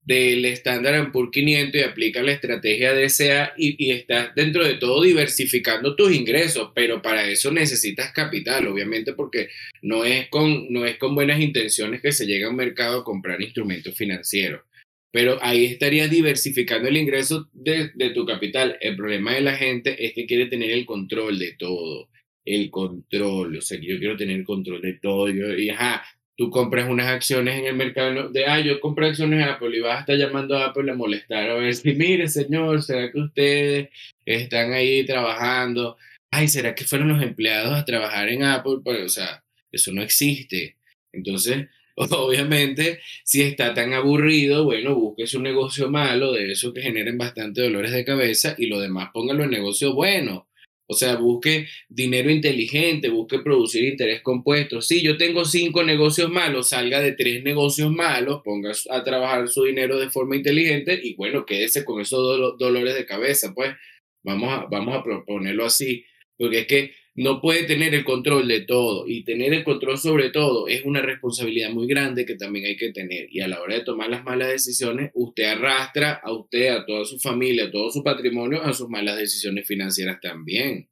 del estándar Poor's 500 y aplicas la estrategia DCA y, y estás dentro de todo diversificando tus ingresos, pero para eso necesitas capital, obviamente, porque no es con, no es con buenas intenciones que se llega a un mercado a comprar instrumentos financieros pero ahí estarías diversificando el ingreso de, tu capital. El problema de la gente es que quiere tener el control de todo, el control, o sea, yo quiero tener el control de todo, y ajá, tú compras unas acciones en el mercado de, ah, yo compré acciones de Apple y vas a estar llamando a Apple a molestar, a ver si, mire, señor, ¿será que ustedes están ahí trabajando? Ay, ¿será que fueron los empleados a trabajar en Apple? Pues, o sea, eso no existe. Entonces, [LAUGHS] Obviamente, si está tan aburrido, bueno, busque un negocio malo, de eso que generen bastante dolores de cabeza, y lo demás póngalo en negocio bueno. O sea, busque dinero inteligente, busque producir interés compuesto. Si yo tengo cinco negocios malos, salga de tres negocios malos, ponga a trabajar su dinero de forma inteligente y bueno, quédese con esos dolores de cabeza. Pues vamos a, vamos a proponerlo así, porque es que no puede tener el control de todo y tener el control sobre todo es una responsabilidad muy grande que también hay que tener y a la hora de tomar las malas decisiones usted arrastra a usted, a toda su familia, a todo su patrimonio a sus malas decisiones financieras también.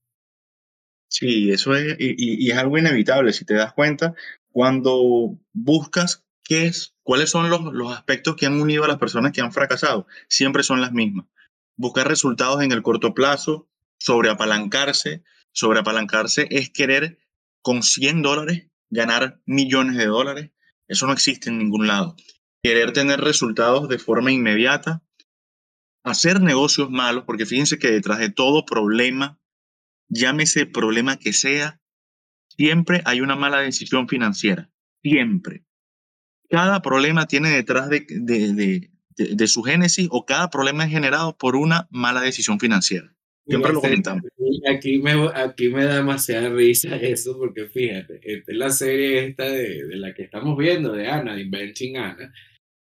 Sí, eso es y, es algo inevitable si te das cuenta cuando buscas qué es, cuáles son los, los aspectos que han unido a las personas que han fracasado, siempre son las mismas. Buscar resultados en el corto plazo, sobreapalancarse, Sobreapalancarse es querer con 100 dólares ganar millones de dólares. Eso no existe en ningún lado. Querer tener resultados de forma inmediata. Hacer negocios malos, porque fíjense que detrás de todo problema, llámese problema que sea, siempre hay una mala decisión financiera. Siempre. Cada problema tiene detrás de, su génesis o cada problema es generado por una mala decisión financiera. Siempre lo comentamos. Aquí me, aquí me da demasiada risa eso, porque fíjate, esta es la serie esta de, de la que estamos viendo, de Ana, de Inventing Ana,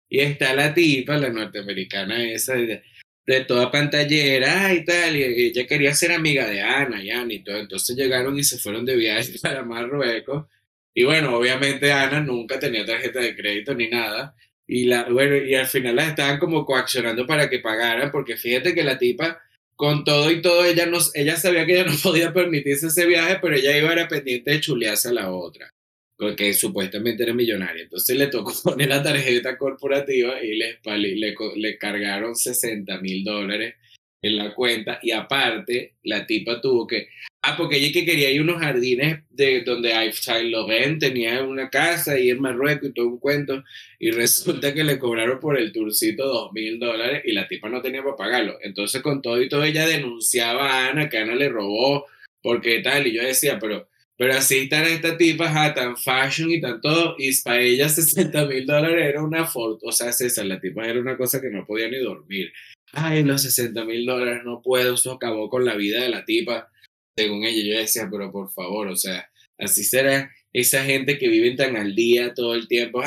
y está la tipa, la norteamericana esa, de, de toda pantallera y tal, y ella quería ser amiga de Ana y Ana y todo, entonces llegaron y se fueron de viaje [LAUGHS] para Marruecos, y bueno, obviamente Ana nunca tenía tarjeta de crédito ni nada, y, la, bueno, y al final las estaban como coaccionando para que pagaran, porque fíjate que la tipa con todo y todo, ella, no, ella sabía que ella no [LAUGHS] podía permitirse ese viaje, pero ella iba a pendiente de chulearse a la otra, porque supuestamente era millonaria. Entonces le tocó [LAUGHS] poner la tarjeta corporativa y le cargaron 60 mil dólares en la cuenta y aparte la tipa tuvo que Ah, porque ella que quería ir a unos jardines de donde Saint Laurent tenía una casa y en Marruecos y todo un cuento, y resulta que le cobraron por el tourcito dos mil dólares y la tipa no tenía para pagarlo. Entonces, con todo y todo, ella denunciaba a Ana que Ana le robó, porque tal, y yo decía, pero, pero así están esta tipa, tan fashion y tan todo, y para ella [LAUGHS] 60 mil dólares era una foto, o sea, César, la tipa era una cosa que no podía ni dormir. Ay, los 60 mil dólares no puedo, eso acabó con la vida de la tipa según ella, yo decía, pero por favor, o sea, así será esa gente que vive tan al día todo el tiempo,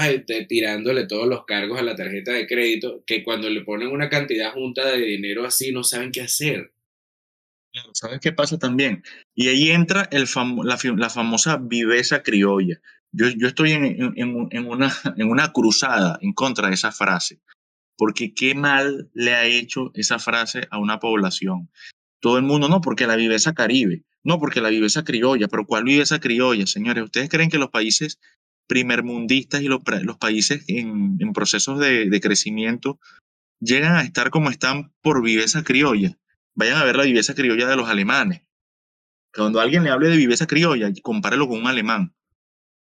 tirándole todos los cargos a la tarjeta de crédito, que cuando le ponen una cantidad junta de dinero así, no saben qué hacer. ¿Sabes qué pasa también? Y ahí entra la, famosa viveza criolla. Yo, yo estoy en, una, [LAUGHS] en una cruzada en contra de esa frase, porque qué mal le ha hecho esa frase a una población. Todo el mundo, no, porque la viveza caribe, no, porque la viveza criolla, pero ¿cuál viveza criolla, señores? ¿Ustedes creen que los países primermundistas y los, países en, en procesos de, de, crecimiento llegan a estar como están por viveza criolla? Vayan a ver la viveza criolla de los alemanes. Cuando alguien le hable de viveza criolla, compárelo con un alemán,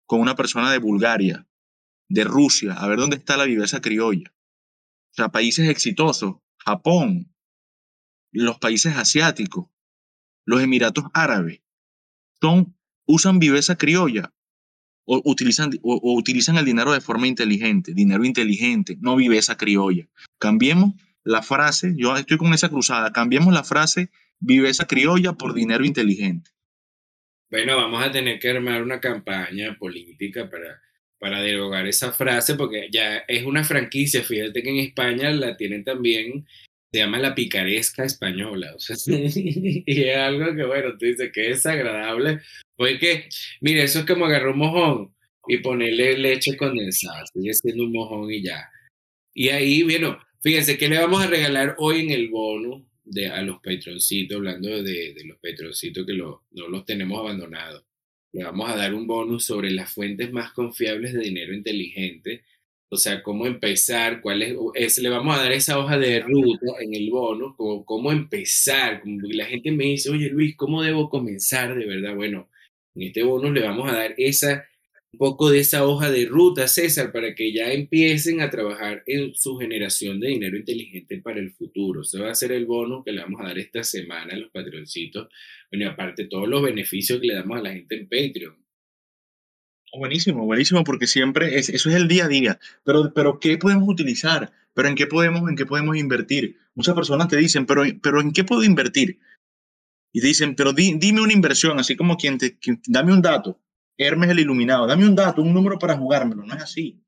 con una persona de Bulgaria, de Rusia, a ver dónde está la viveza criolla. O sea, países exitosos, Japón, los países asiáticos, los Emiratos Árabes, son, usan viveza criolla o utilizan, o, utilizan el dinero de forma inteligente, dinero inteligente, no viveza criolla. Cambiemos la frase, yo estoy con esa cruzada, cambiemos la frase viveza criolla por dinero inteligente. Bueno, vamos a tener que armar una campaña política para, para derogar esa frase, porque ya es una franquicia. Fíjate que en España la tienen también se llama la picaresca española. O sea, [LAUGHS] y es algo que, bueno, tú dices que es agradable. Porque, mire, eso es como agarrar un mojón y ponerle leche condensada. Sigue siendo un mojón y ya. Y ahí, bueno, fíjense, ¿qué le vamos a regalar hoy en el bono de, a los patroncitos? Hablando de, los patroncitos que no los tenemos abandonados. Le vamos a dar un bonus sobre las fuentes más confiables de dinero inteligente o sea, cómo empezar, cuál es, le vamos a dar esa hoja de ruta en el bono, como, cómo empezar, como la gente me dice, oye Luis, ¿cómo debo comenzar de verdad? Bueno, en este bono le vamos a dar esa, un poco de esa hoja de ruta, César, para que ya empiecen a trabajar en su generación de dinero inteligente para el futuro. Ese va a ser el bono que le vamos a dar esta semana a los patroncitos. Bueno, y aparte todos los beneficios que le damos a la gente en Patreon. Buenísimo, buenísimo, porque siempre es, eso es el día a día. Pero, pero ¿qué podemos utilizar? ¿Pero en qué podemos, en qué podemos invertir? Muchas personas te dicen, pero, pero ¿en qué puedo invertir? Y te dicen, pero dime una inversión, así como quien te, dame un dato. Hermes el iluminado, dame un dato, un número para jugármelo. No es así.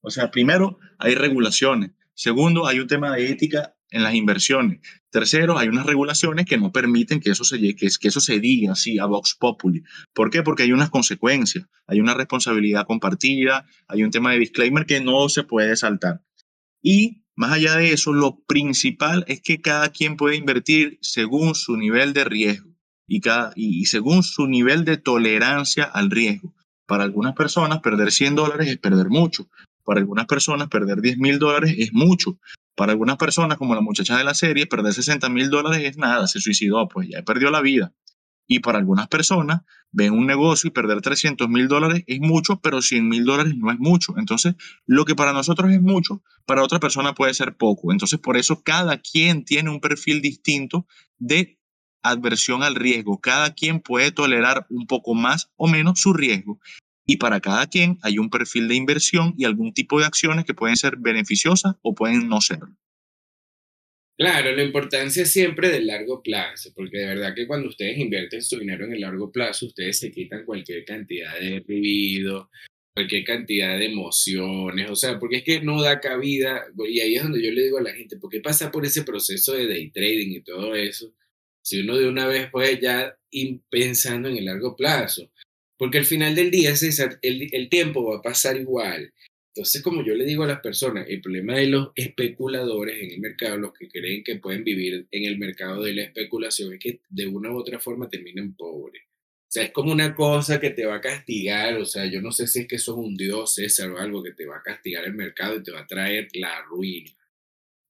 O sea, primero hay regulaciones. Segundo, hay un tema de ética en las inversiones. Tercero, hay unas regulaciones que no permiten que eso se, que, que eso se diga así a Vox Populi. ¿Por qué? Porque hay unas consecuencias, hay una responsabilidad compartida, hay un tema de disclaimer que no se puede saltar. Y más allá de eso, lo principal es que cada quien puede invertir según su nivel de riesgo y, cada, y según su nivel de tolerancia al riesgo. Para algunas personas, perder 100 dólares es perder mucho. Para algunas personas, perder 10 mil dólares es mucho. Para algunas personas, como la muchacha de la serie, perder 60 mil dólares es nada, se suicidó, pues ya perdió la vida. Y para algunas personas, ven un negocio y perder 300 mil dólares es mucho, pero 100 mil dólares no es mucho. Entonces, lo que para nosotros es mucho, para otra persona puede ser poco. Entonces, por eso cada quien tiene un perfil distinto de adversión al riesgo. Cada quien puede tolerar un poco más o menos su riesgo. Y para cada quien hay un perfil de inversión y algún tipo de acciones que pueden ser beneficiosas o pueden no serlo. Claro, la importancia siempre del largo plazo, porque de verdad que cuando ustedes invierten su dinero en el largo plazo, ustedes se quitan cualquier cantidad de vivido, cualquier cantidad de emociones, o sea, porque es que no da cabida, y ahí es donde yo le digo a la gente, ¿por qué pasa por ese proceso de day trading y todo eso? Si uno de una vez puede ya ir pensando en el largo plazo. Porque al final del día, César, el, el tiempo va a pasar igual. Entonces, como yo le digo a las personas, el problema de los especuladores en el mercado, los que creen que pueden vivir en el mercado de la especulación, es que de una u otra forma terminen pobres. O sea, es como una cosa que te va a castigar, o sea, yo no sé si es que sos un dios, César, o algo que te va a castigar el mercado y te va a traer la ruina.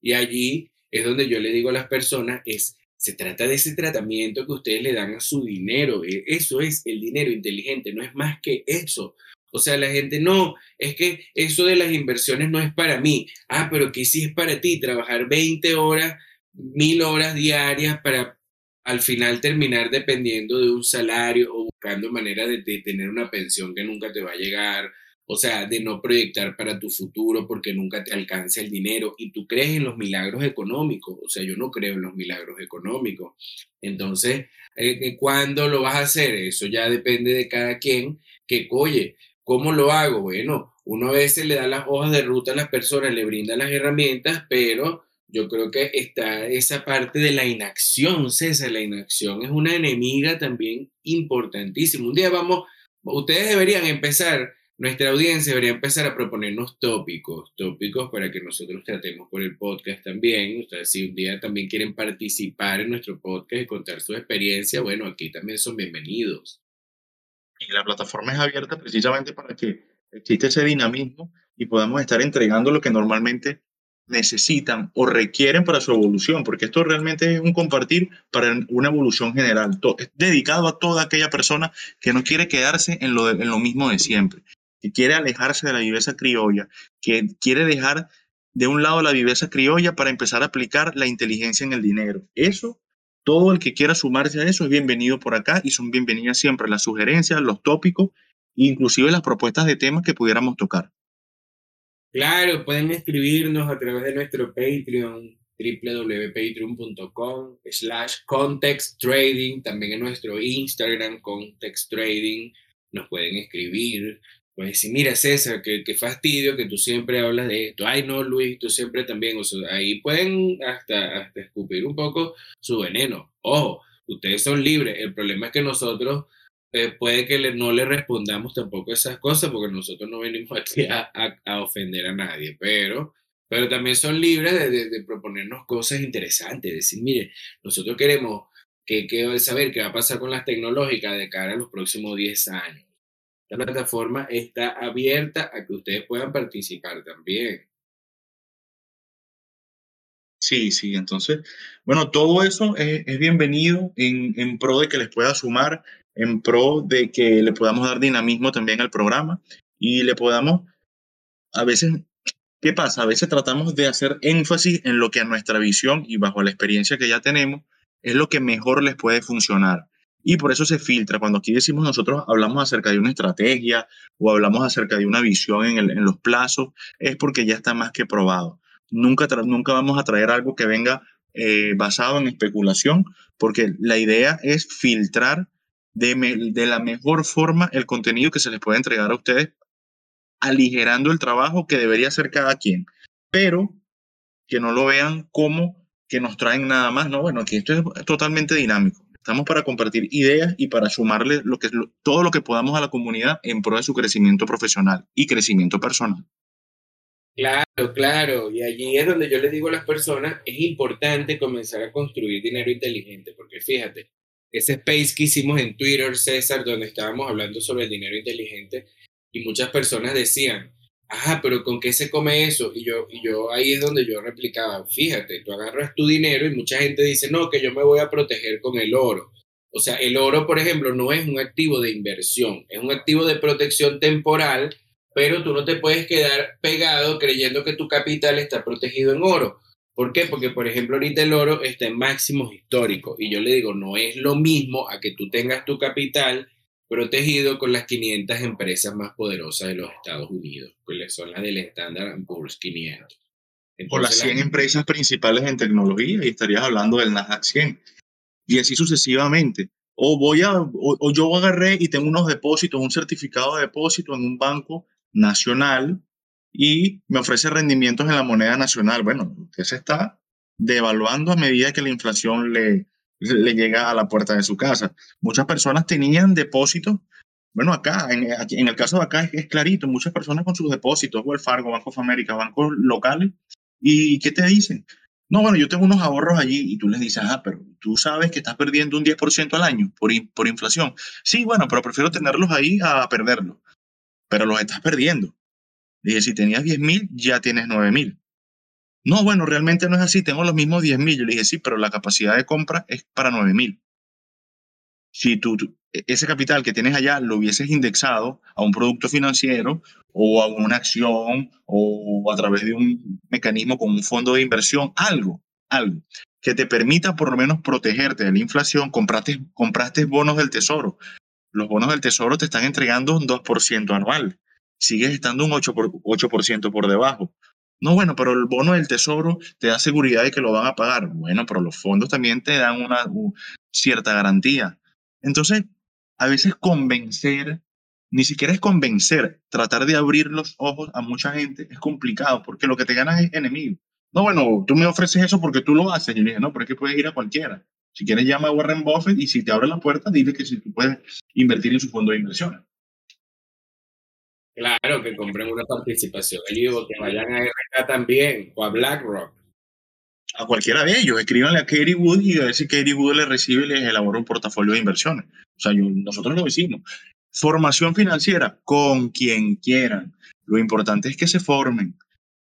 Y allí es donde yo le digo a las personas, es se trata de ese tratamiento que ustedes le dan a su dinero. E, eso es el dinero inteligente, no es más que eso. O sea, la gente no, es que eso de las inversiones no es para mí. Ah, pero que sí es para ti, trabajar 20 horas, mil horas diarias para al final terminar dependiendo de un salario o buscando manera de, de tener una pensión que nunca te va a llegar o sea, de no proyectar para tu futuro porque nunca te alcanza el dinero y tú crees en los milagros económicos, o sea, yo no creo en los milagros económicos. Entonces, eh, eh, ¿cuándo lo vas a hacer? Eso ya depende de cada quien, que, oye, ¿cómo lo hago? Bueno, uno a veces le da las hojas de ruta a las personas, le brinda las herramientas, pero yo creo que está esa parte de la inacción, César, la inacción es una enemiga también importantísima. Un día vamos, ustedes deberían empezar nuestra audiencia debería empezar a proponernos tópicos, tópicos para que nosotros tratemos por el podcast también. Ustedes, si un día también quieren participar en nuestro podcast y contar su experiencia, bueno, aquí también son bienvenidos. Y la plataforma es abierta precisamente para que exista ese dinamismo y podamos estar entregando lo que normalmente necesitan o requieren para su evolución, porque esto realmente es un compartir para una evolución general, es dedicado a toda aquella persona que no quiere quedarse en lo, en lo mismo de siempre, que quiere alejarse de la viveza criolla, que quiere dejar de un lado la viveza criolla para empezar a aplicar la inteligencia en el dinero. Eso, todo el que quiera sumarse a eso es bienvenido por acá y son bienvenidas siempre las sugerencias, los tópicos, inclusive las propuestas de temas que pudiéramos tocar. Claro, pueden escribirnos a través de nuestro Patreon, www.patreon.com slash context trading, también en nuestro Instagram, context trading, nos pueden escribir, pues decir, mira César, qué, fastidio que tú siempre hablas de esto. Ay, no, Luis, tú siempre también. O sea, ahí pueden hasta, hasta escupir un poco su veneno. Ojo, ustedes son libres. El problema es que nosotros eh, puede que no le respondamos tampoco esas cosas porque nosotros no venimos aquí a, a, ofender a nadie. Pero, pero también son libres de, de, proponernos cosas interesantes. Decir, mire, nosotros queremos que, que saber qué va a pasar con las tecnológicas de cara a los próximos 10 años esta plataforma está abierta a que ustedes puedan participar también. Sí, sí, entonces, bueno, todo eso es, bienvenido en, en, pro de que les pueda sumar, en pro de que le podamos dar dinamismo también al programa y le podamos, a veces, ¿qué pasa? A veces tratamos de hacer énfasis en lo que a nuestra visión y bajo la experiencia que ya tenemos es lo que mejor les puede funcionar y por eso se filtra. Cuando aquí decimos nosotros hablamos acerca de una estrategia o hablamos acerca de una visión en, en los plazos, es porque ya está más que probado. Nunca, nunca vamos a traer algo que venga eh, basado en especulación, porque la idea es filtrar de, de la mejor forma el contenido que se les puede entregar a ustedes, aligerando el trabajo que debería hacer cada quien, pero que no lo vean como que nos traen nada más, no, bueno, que esto es totalmente dinámico. Estamos para compartir ideas y para sumarle lo que, todo lo que podamos a la comunidad en pro de su crecimiento profesional y crecimiento personal. Claro, claro. Y allí es donde yo les digo a las personas, es importante comenzar a construir dinero inteligente, porque fíjate, ese space que hicimos en Twitter, César, donde estábamos hablando sobre el dinero inteligente, y muchas personas decían, ajá, pero ¿con qué se come eso? Y yo, y yo ahí es donde yo replicaba, fíjate, tú agarras tu dinero y mucha gente dice, no, que yo me voy a proteger con el oro. O sea, el oro, por ejemplo, no es un activo de inversión, es un activo de protección temporal, pero tú no te puedes quedar pegado creyendo que tu capital está protegido en oro. ¿Por qué? Porque, por ejemplo, ahorita el oro está en máximos históricos y yo le digo, no es lo mismo a que tú tengas tu capital protegido con las 500 empresas más poderosas de los Estados Unidos, que son las del Standard Poor's 500. Por las 100 empresas principales en tecnología y estarías hablando del Nasdaq 100. Y así sucesivamente. O, voy a, o, yo agarré y tengo unos depósitos, un certificado de depósito en un banco nacional y me ofrece rendimientos en la moneda nacional. Bueno, usted se está devaluando a medida que la inflación le, le llega a la puerta de su casa. Muchas personas tenían depósitos. Bueno, acá, en, el caso de acá es, clarito, muchas personas con sus depósitos, el Fargo, Banco of America, bancos locales, ¿y qué te dicen? No, bueno, yo tengo unos ahorros allí y tú les dices, ah, pero tú sabes que estás perdiendo un 10% al año por, por inflación. Sí, bueno, pero prefiero tenerlos ahí a perderlos. Pero los estás perdiendo. Dije, si tenías 10 mil, ya tienes 9 mil. No, bueno, realmente no es así, tengo los mismos 10 mil. Yo le dije, sí, pero la capacidad de compra es para 9 mil. Si tú, e, ese capital que tienes allá lo hubieses indexado a un producto financiero o a una acción o a través de un mecanismo como un fondo de inversión, algo, algo que te permita por lo menos protegerte de la inflación, compraste, compraste bonos del tesoro. Los bonos del tesoro te están entregando un 2% anual. Sigues estando un 8%, por, 8 por debajo. No, bueno, pero el bono del tesoro te da seguridad de que lo van a pagar. Bueno, pero los fondos también te dan una cierta garantía. Entonces, a veces convencer, ni siquiera es convencer, tratar de abrir los ojos a mucha gente es complicado porque lo que te ganas es enemigo. No, bueno, tú me ofreces eso porque tú lo haces. Y le dije, no, pero es que puedes ir a cualquiera. Si quieres, llama a Warren Buffett y si te abre la puerta, dile que si tú puedes invertir en su fondo de inversiones. Claro, que compren una participación allí o que vayan a RK también o a BlackRock. A cualquiera de ellos, escríbanle a Katie Wood y a ver si Katie Wood les recibe y les elabora un portafolio de inversiones. O sea, nosotros lo decimos. Formación financiera con quien quieran. Lo importante es que se formen.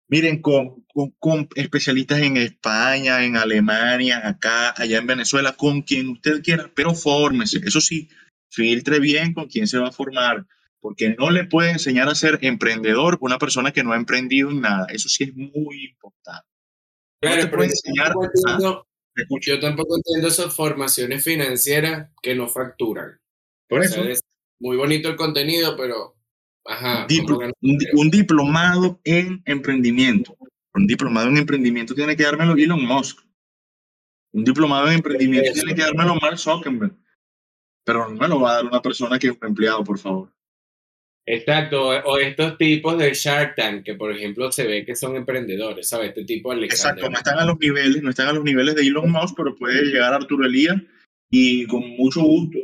Miren, con, con, especialistas en España, en Alemania, acá, allá en Venezuela, con quien usted quiera, pero fórmese. Eso sí, filtre bien con quién se va a formar, porque no le puede enseñar a ser emprendedor una persona que no ha emprendido en nada. Eso sí es muy importante. Claro, pero enseñar yo tampoco entiendo esas formaciones financieras que no facturan. Por eso. es muy bonito el contenido, pero un, diplomado en emprendimiento. Un diplomado en emprendimiento tiene que dármelo Elon Musk. Un diplomado en emprendimiento tiene que dármelo Mark Zuckerberg. Pero no me lo va a dar una persona que es un empleado, por favor. Exacto, o estos tipos de Shark Tank, que por ejemplo se ve que son emprendedores, ¿sabes? Este tipo de Exacto, no están a los niveles, no están a los niveles de Elon Musk, pero puede llegar Arturo Elías y con mucho gusto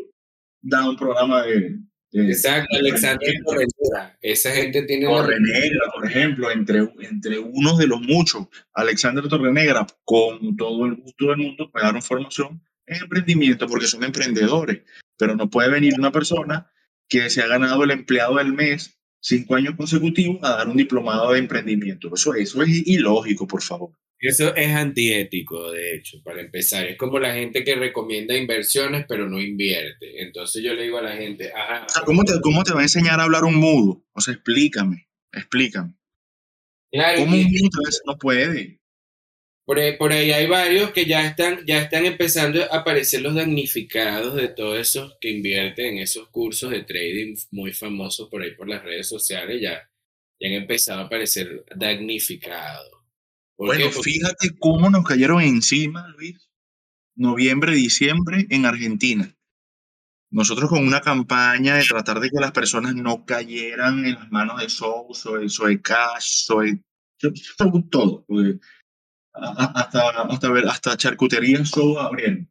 da un programa de, Exacto, Alexander Torrenegra. Esa gente tiene. Torrenegra, por ejemplo, entre, entre unos de los muchos. Alexander Torrenegra, con todo el gusto del mundo, puede dar formación en emprendimiento porque son emprendedores. Pero no puede venir una persona que se ha ganado el empleado del mes cinco años consecutivos a dar un diplomado de emprendimiento. Eso, eso es ilógico, por favor. Eso es antiético, de hecho, para empezar. Es como la gente que recomienda inversiones pero no invierte. Entonces yo le digo a la gente, ajá. ¿cómo, te, ¿cómo te va a enseñar a hablar un mudo? O sea, explícame, explícame. Claro, ¿Cómo un mudo no puede? Por ahí, por ahí, hay varios que ya están, ya están empezando a aparecer los damnificados de todos esos que invierten en esos cursos de trading muy famosos por ahí por las redes sociales. Ya, ya han empezado a aparecer damnificados. Bueno, fíjate cómo nos cayeron encima, Luis, noviembre, diciembre en Argentina. Nosotros con una campaña de tratar de que las personas no cayeran en las manos de Soul, Soy, Cash, Soy, todo. Hasta, hasta, ver, hasta charcutería Soul abriendo.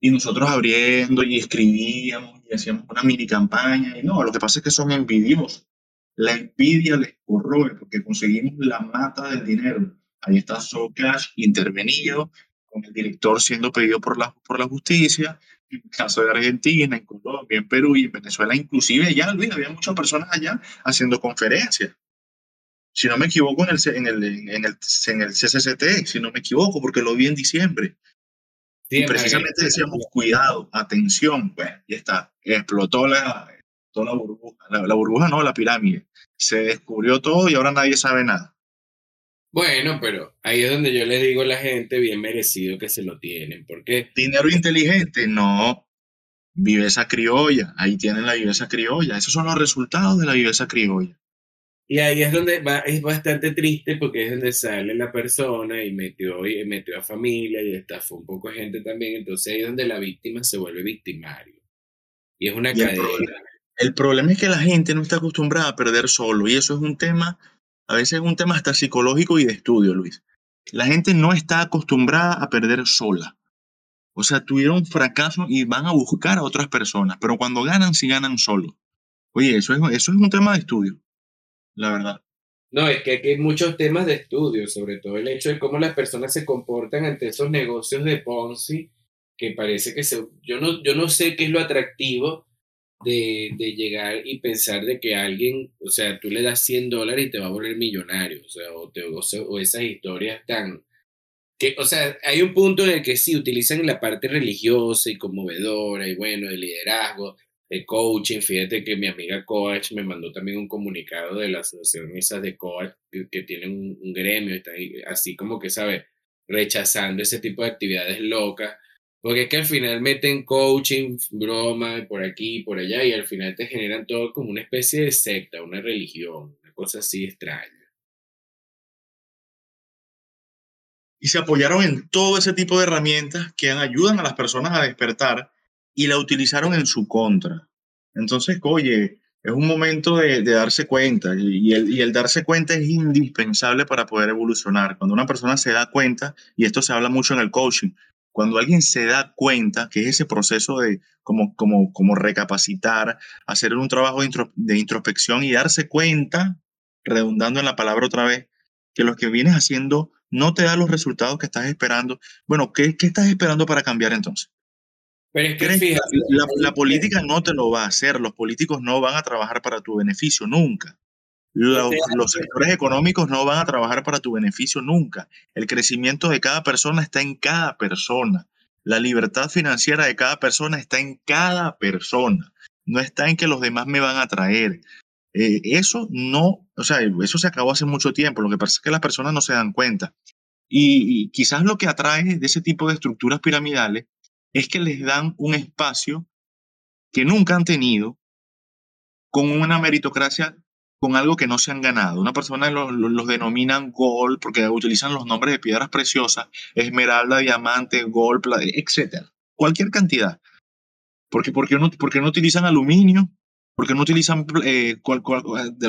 Y nosotros abriendo y escribíamos y hacíamos una mini campaña. Y no, lo que pasa es que son envidiosos. La envidia les corroe porque conseguimos la mata del dinero Ahí está Socash intervenido, con el director siendo pedido por la, por la justicia. En el caso de Argentina, en Colombia, en Perú y en Venezuela, inclusive ya había muchas personas allá haciendo conferencias. Si no me equivoco, en el, en el, en el, en el CCCT, si no me equivoco, porque lo vi en diciembre. y precisamente decíamos, cuidado, atención. Bueno, ya está. Explotó la, la burbuja. la burbuja no, la pirámide. Se descubrió todo y ahora nadie sabe nada. Bueno, pero ahí es donde yo les digo a la gente bien merecido que se lo tienen. porque Dinero inteligente, no. Viveza criolla, ahí tienen la viveza criolla. Esos son los resultados de la viveza criolla. Y ahí es donde va, es bastante triste porque es donde sale la persona y metió, y metió a familia y estafó un poco de gente también. Entonces ahí es donde la víctima se vuelve victimario. Y es una cadena. el problema es que la gente no está acostumbrada a perder solo y eso es un tema a veces es un tema hasta psicológico y de estudio, Luis. La gente no está acostumbrada a perder sola. O sea, tuvieron fracaso y van a buscar a otras personas, pero cuando ganan, sí ganan solo. Oye, eso es, eso es un tema de estudio, la verdad. No, es que aquí hay muchos temas de estudio, sobre todo el hecho de cómo las personas se comportan ante esos negocios de Ponzi, que parece que se... Yo no, yo no sé qué es lo atractivo de, de, llegar y pensar de que alguien, o sea, tú le das 100 dólares y te va a volver millonario, o sea, o, te, o, o esas historias tan... Que, o sea, hay un punto en el que sí utilizan la parte religiosa y conmovedora y bueno, de liderazgo, de coaching. Fíjate que mi amiga Coach me mandó también un comunicado de la asociación de Coach que, que tienen un, gremio, así como que, ¿sabes? Rechazando ese tipo de actividades locas porque es que al final meten coaching, broma, por aquí por allá, y al final te generan todo como una especie de secta, una religión, una cosa así extraña. Y se apoyaron en todo ese tipo de herramientas que ayudan a las personas a despertar y la utilizaron en su contra. Entonces, oye, es un momento de, darse cuenta y el, y el darse cuenta es indispensable para poder evolucionar. Cuando una persona se da cuenta, y esto se habla mucho en el coaching, cuando alguien se da cuenta que es ese proceso de como, como, como recapacitar, hacer un trabajo de introspección y darse cuenta, redundando en la palabra otra vez, que lo que vienes haciendo no te da los resultados que estás esperando. Bueno, ¿qué, qué estás esperando para cambiar entonces? Pero es que fíjate, la, la, política no te lo va a hacer, los políticos no van a trabajar para tu beneficio nunca. Los, los, sectores económicos no van a trabajar para tu beneficio nunca. El crecimiento de cada persona está en cada persona. La libertad financiera de cada persona está en cada persona. No está en que los demás me van a traer. Eh, eso no, o sea, eso se acabó hace mucho tiempo. Lo que pasa es que las personas no se dan cuenta. Y, y quizás lo que atrae de ese tipo de estructuras piramidales es que les dan un espacio que nunca han tenido con una meritocracia con algo que no se han ganado. Una persona los, los denominan gold porque utilizan los nombres de piedras preciosas, esmeralda, diamante, gold, etc. Cualquier cantidad. Porque, porque, no, porque no utilizan aluminio, porque no utilizan eh, cual, cual,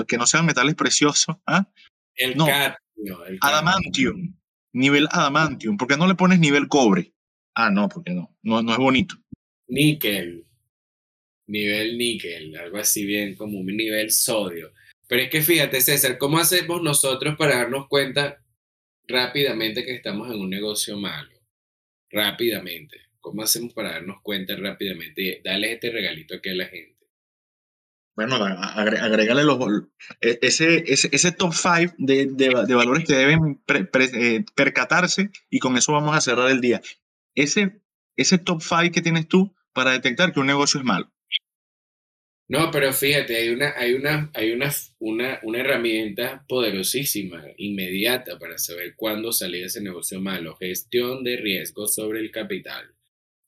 que no sean metales preciosos. ¿ah? El no. cadmio. El adamantium. Nivel adamantium. ¿Por qué no le pones nivel cobre? Ah, no, porque no. No, no es bonito. Níquel. Nivel níquel. Algo así bien como un nivel sodio. Pero es que fíjate, César, ¿cómo hacemos nosotros para darnos cuenta rápidamente que estamos en un negocio malo? Rápidamente. ¿Cómo hacemos para darnos cuenta rápidamente y darles este regalito aquí a la gente? Bueno, agrégale los, ese, ese, ese top 5 de, de, de, valores que deben pre, pre, eh, percatarse y con eso vamos a cerrar el día. Ese, ese top 5 que tienes tú para detectar que un negocio es malo. No, pero fíjate, hay una, hay una, hay una, una, una herramienta poderosísima, inmediata para saber cuándo salir ese negocio malo. Gestión de riesgo sobre el capital.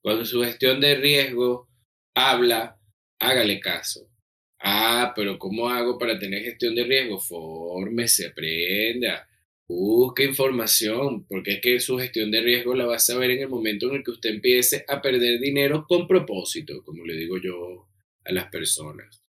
Cuando su gestión de riesgo habla, hágale caso. Ah, pero ¿cómo hago para tener gestión de riesgo? Fórmese, aprenda, busque información, porque es que su gestión de riesgo la va a saber en el momento en el que usted empiece a perder dinero con propósito, como le digo yo a las personas.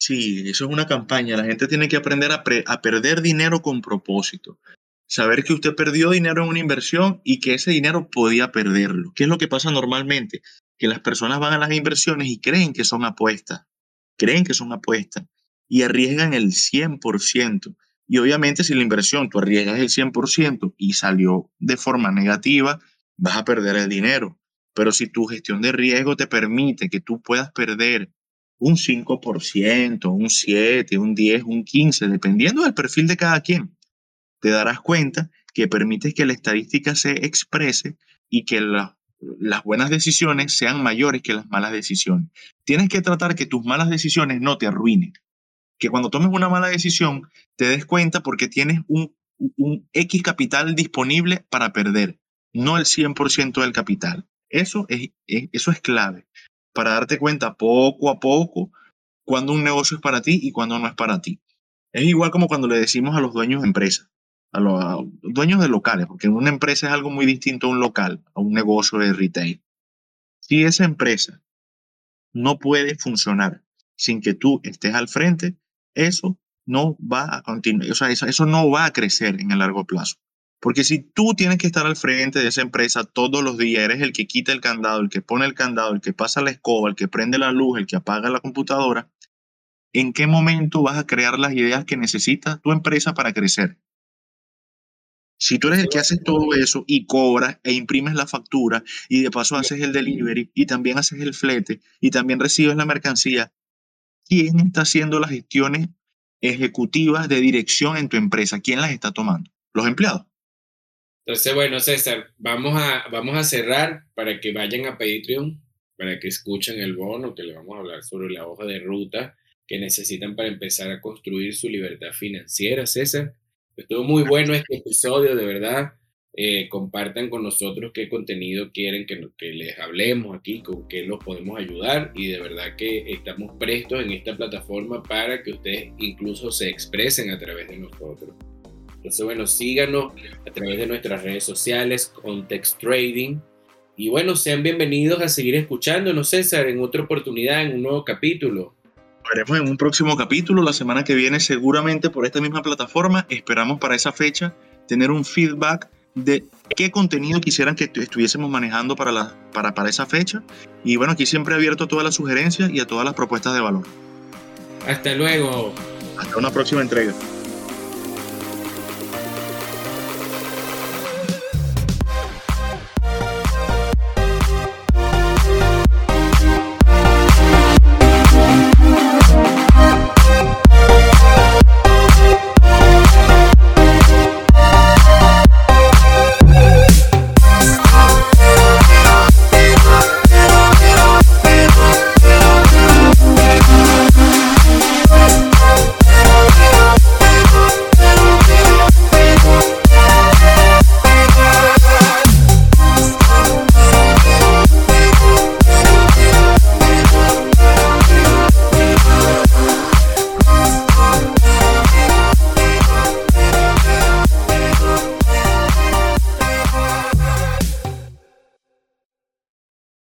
Sí, eso es una campaña. La gente tiene que aprender a, pre a, perder dinero con propósito. Saber que usted perdió dinero en una inversión y que ese dinero podía perderlo. ¿Qué es lo que pasa normalmente? Que las personas van a las inversiones y creen que son apuestas. Creen que son apuestas y arriesgan el 100%. Y obviamente si la inversión tú arriesgas el 100% y salió de forma negativa, vas a perder el dinero. Pero si tu gestión de riesgo te permite que tú puedas perder un 5%, un 7, un 10, un 15, dependiendo del perfil de cada quien, te darás cuenta que permites que la estadística se exprese y que la, las buenas decisiones sean mayores que las malas decisiones. Tienes que tratar que tus malas decisiones no te arruinen. Que cuando tomes una mala decisión te des cuenta porque tienes un, X capital disponible para perder, no el 100% del capital. Eso es, eso es clave para darte cuenta poco a poco cuando un negocio es para ti y cuando no es para ti. Es igual como cuando le decimos a los dueños de empresas, a los dueños de locales, porque una empresa es algo muy distinto a un local, a un negocio de retail. Si esa empresa no puede funcionar sin que tú estés al frente, eso no va a continuar, o sea, eso, eso no va a crecer en el largo plazo. Porque si tú tienes que estar al frente de esa empresa todos los días, eres el que quita el candado, el que pone el candado, el que pasa la escoba, el que prende la luz, el que apaga la computadora, ¿en qué momento vas a crear las ideas que necesita tu empresa para crecer? Si tú eres el que haces todo eso y cobras e imprimes la factura y de paso haces el delivery y también haces el flete y también recibes la mercancía, ¿quién está haciendo las gestiones ejecutivas de dirección en tu empresa? ¿Quién las está tomando? Los empleados. Entonces, bueno, César, vamos a, vamos a cerrar para que vayan a Patreon, para que escuchen el bono, que le vamos a hablar sobre la hoja de ruta que necesitan para empezar a construir su libertad financiera, César. Estuvo muy bueno este episodio, de verdad. Eh, compartan con nosotros qué contenido quieren que, que, les hablemos aquí, con qué los podemos ayudar y de verdad que estamos prestos en esta plataforma para que ustedes incluso se expresen a través de nosotros. Entonces, bueno, síganos a través de nuestras redes sociales, Context Trading. Y bueno, sean bienvenidos a seguir escuchándonos, César, en otra oportunidad, en un nuevo capítulo veremos en un próximo capítulo, la semana que viene, seguramente por esta misma plataforma. Esperamos para esa fecha tener un feedback de qué contenido quisieran que estuviésemos manejando para, la, para, para esa fecha. Y bueno, aquí siempre abierto a todas las sugerencias y a todas las propuestas de valor. Hasta luego. Hasta una próxima entrega.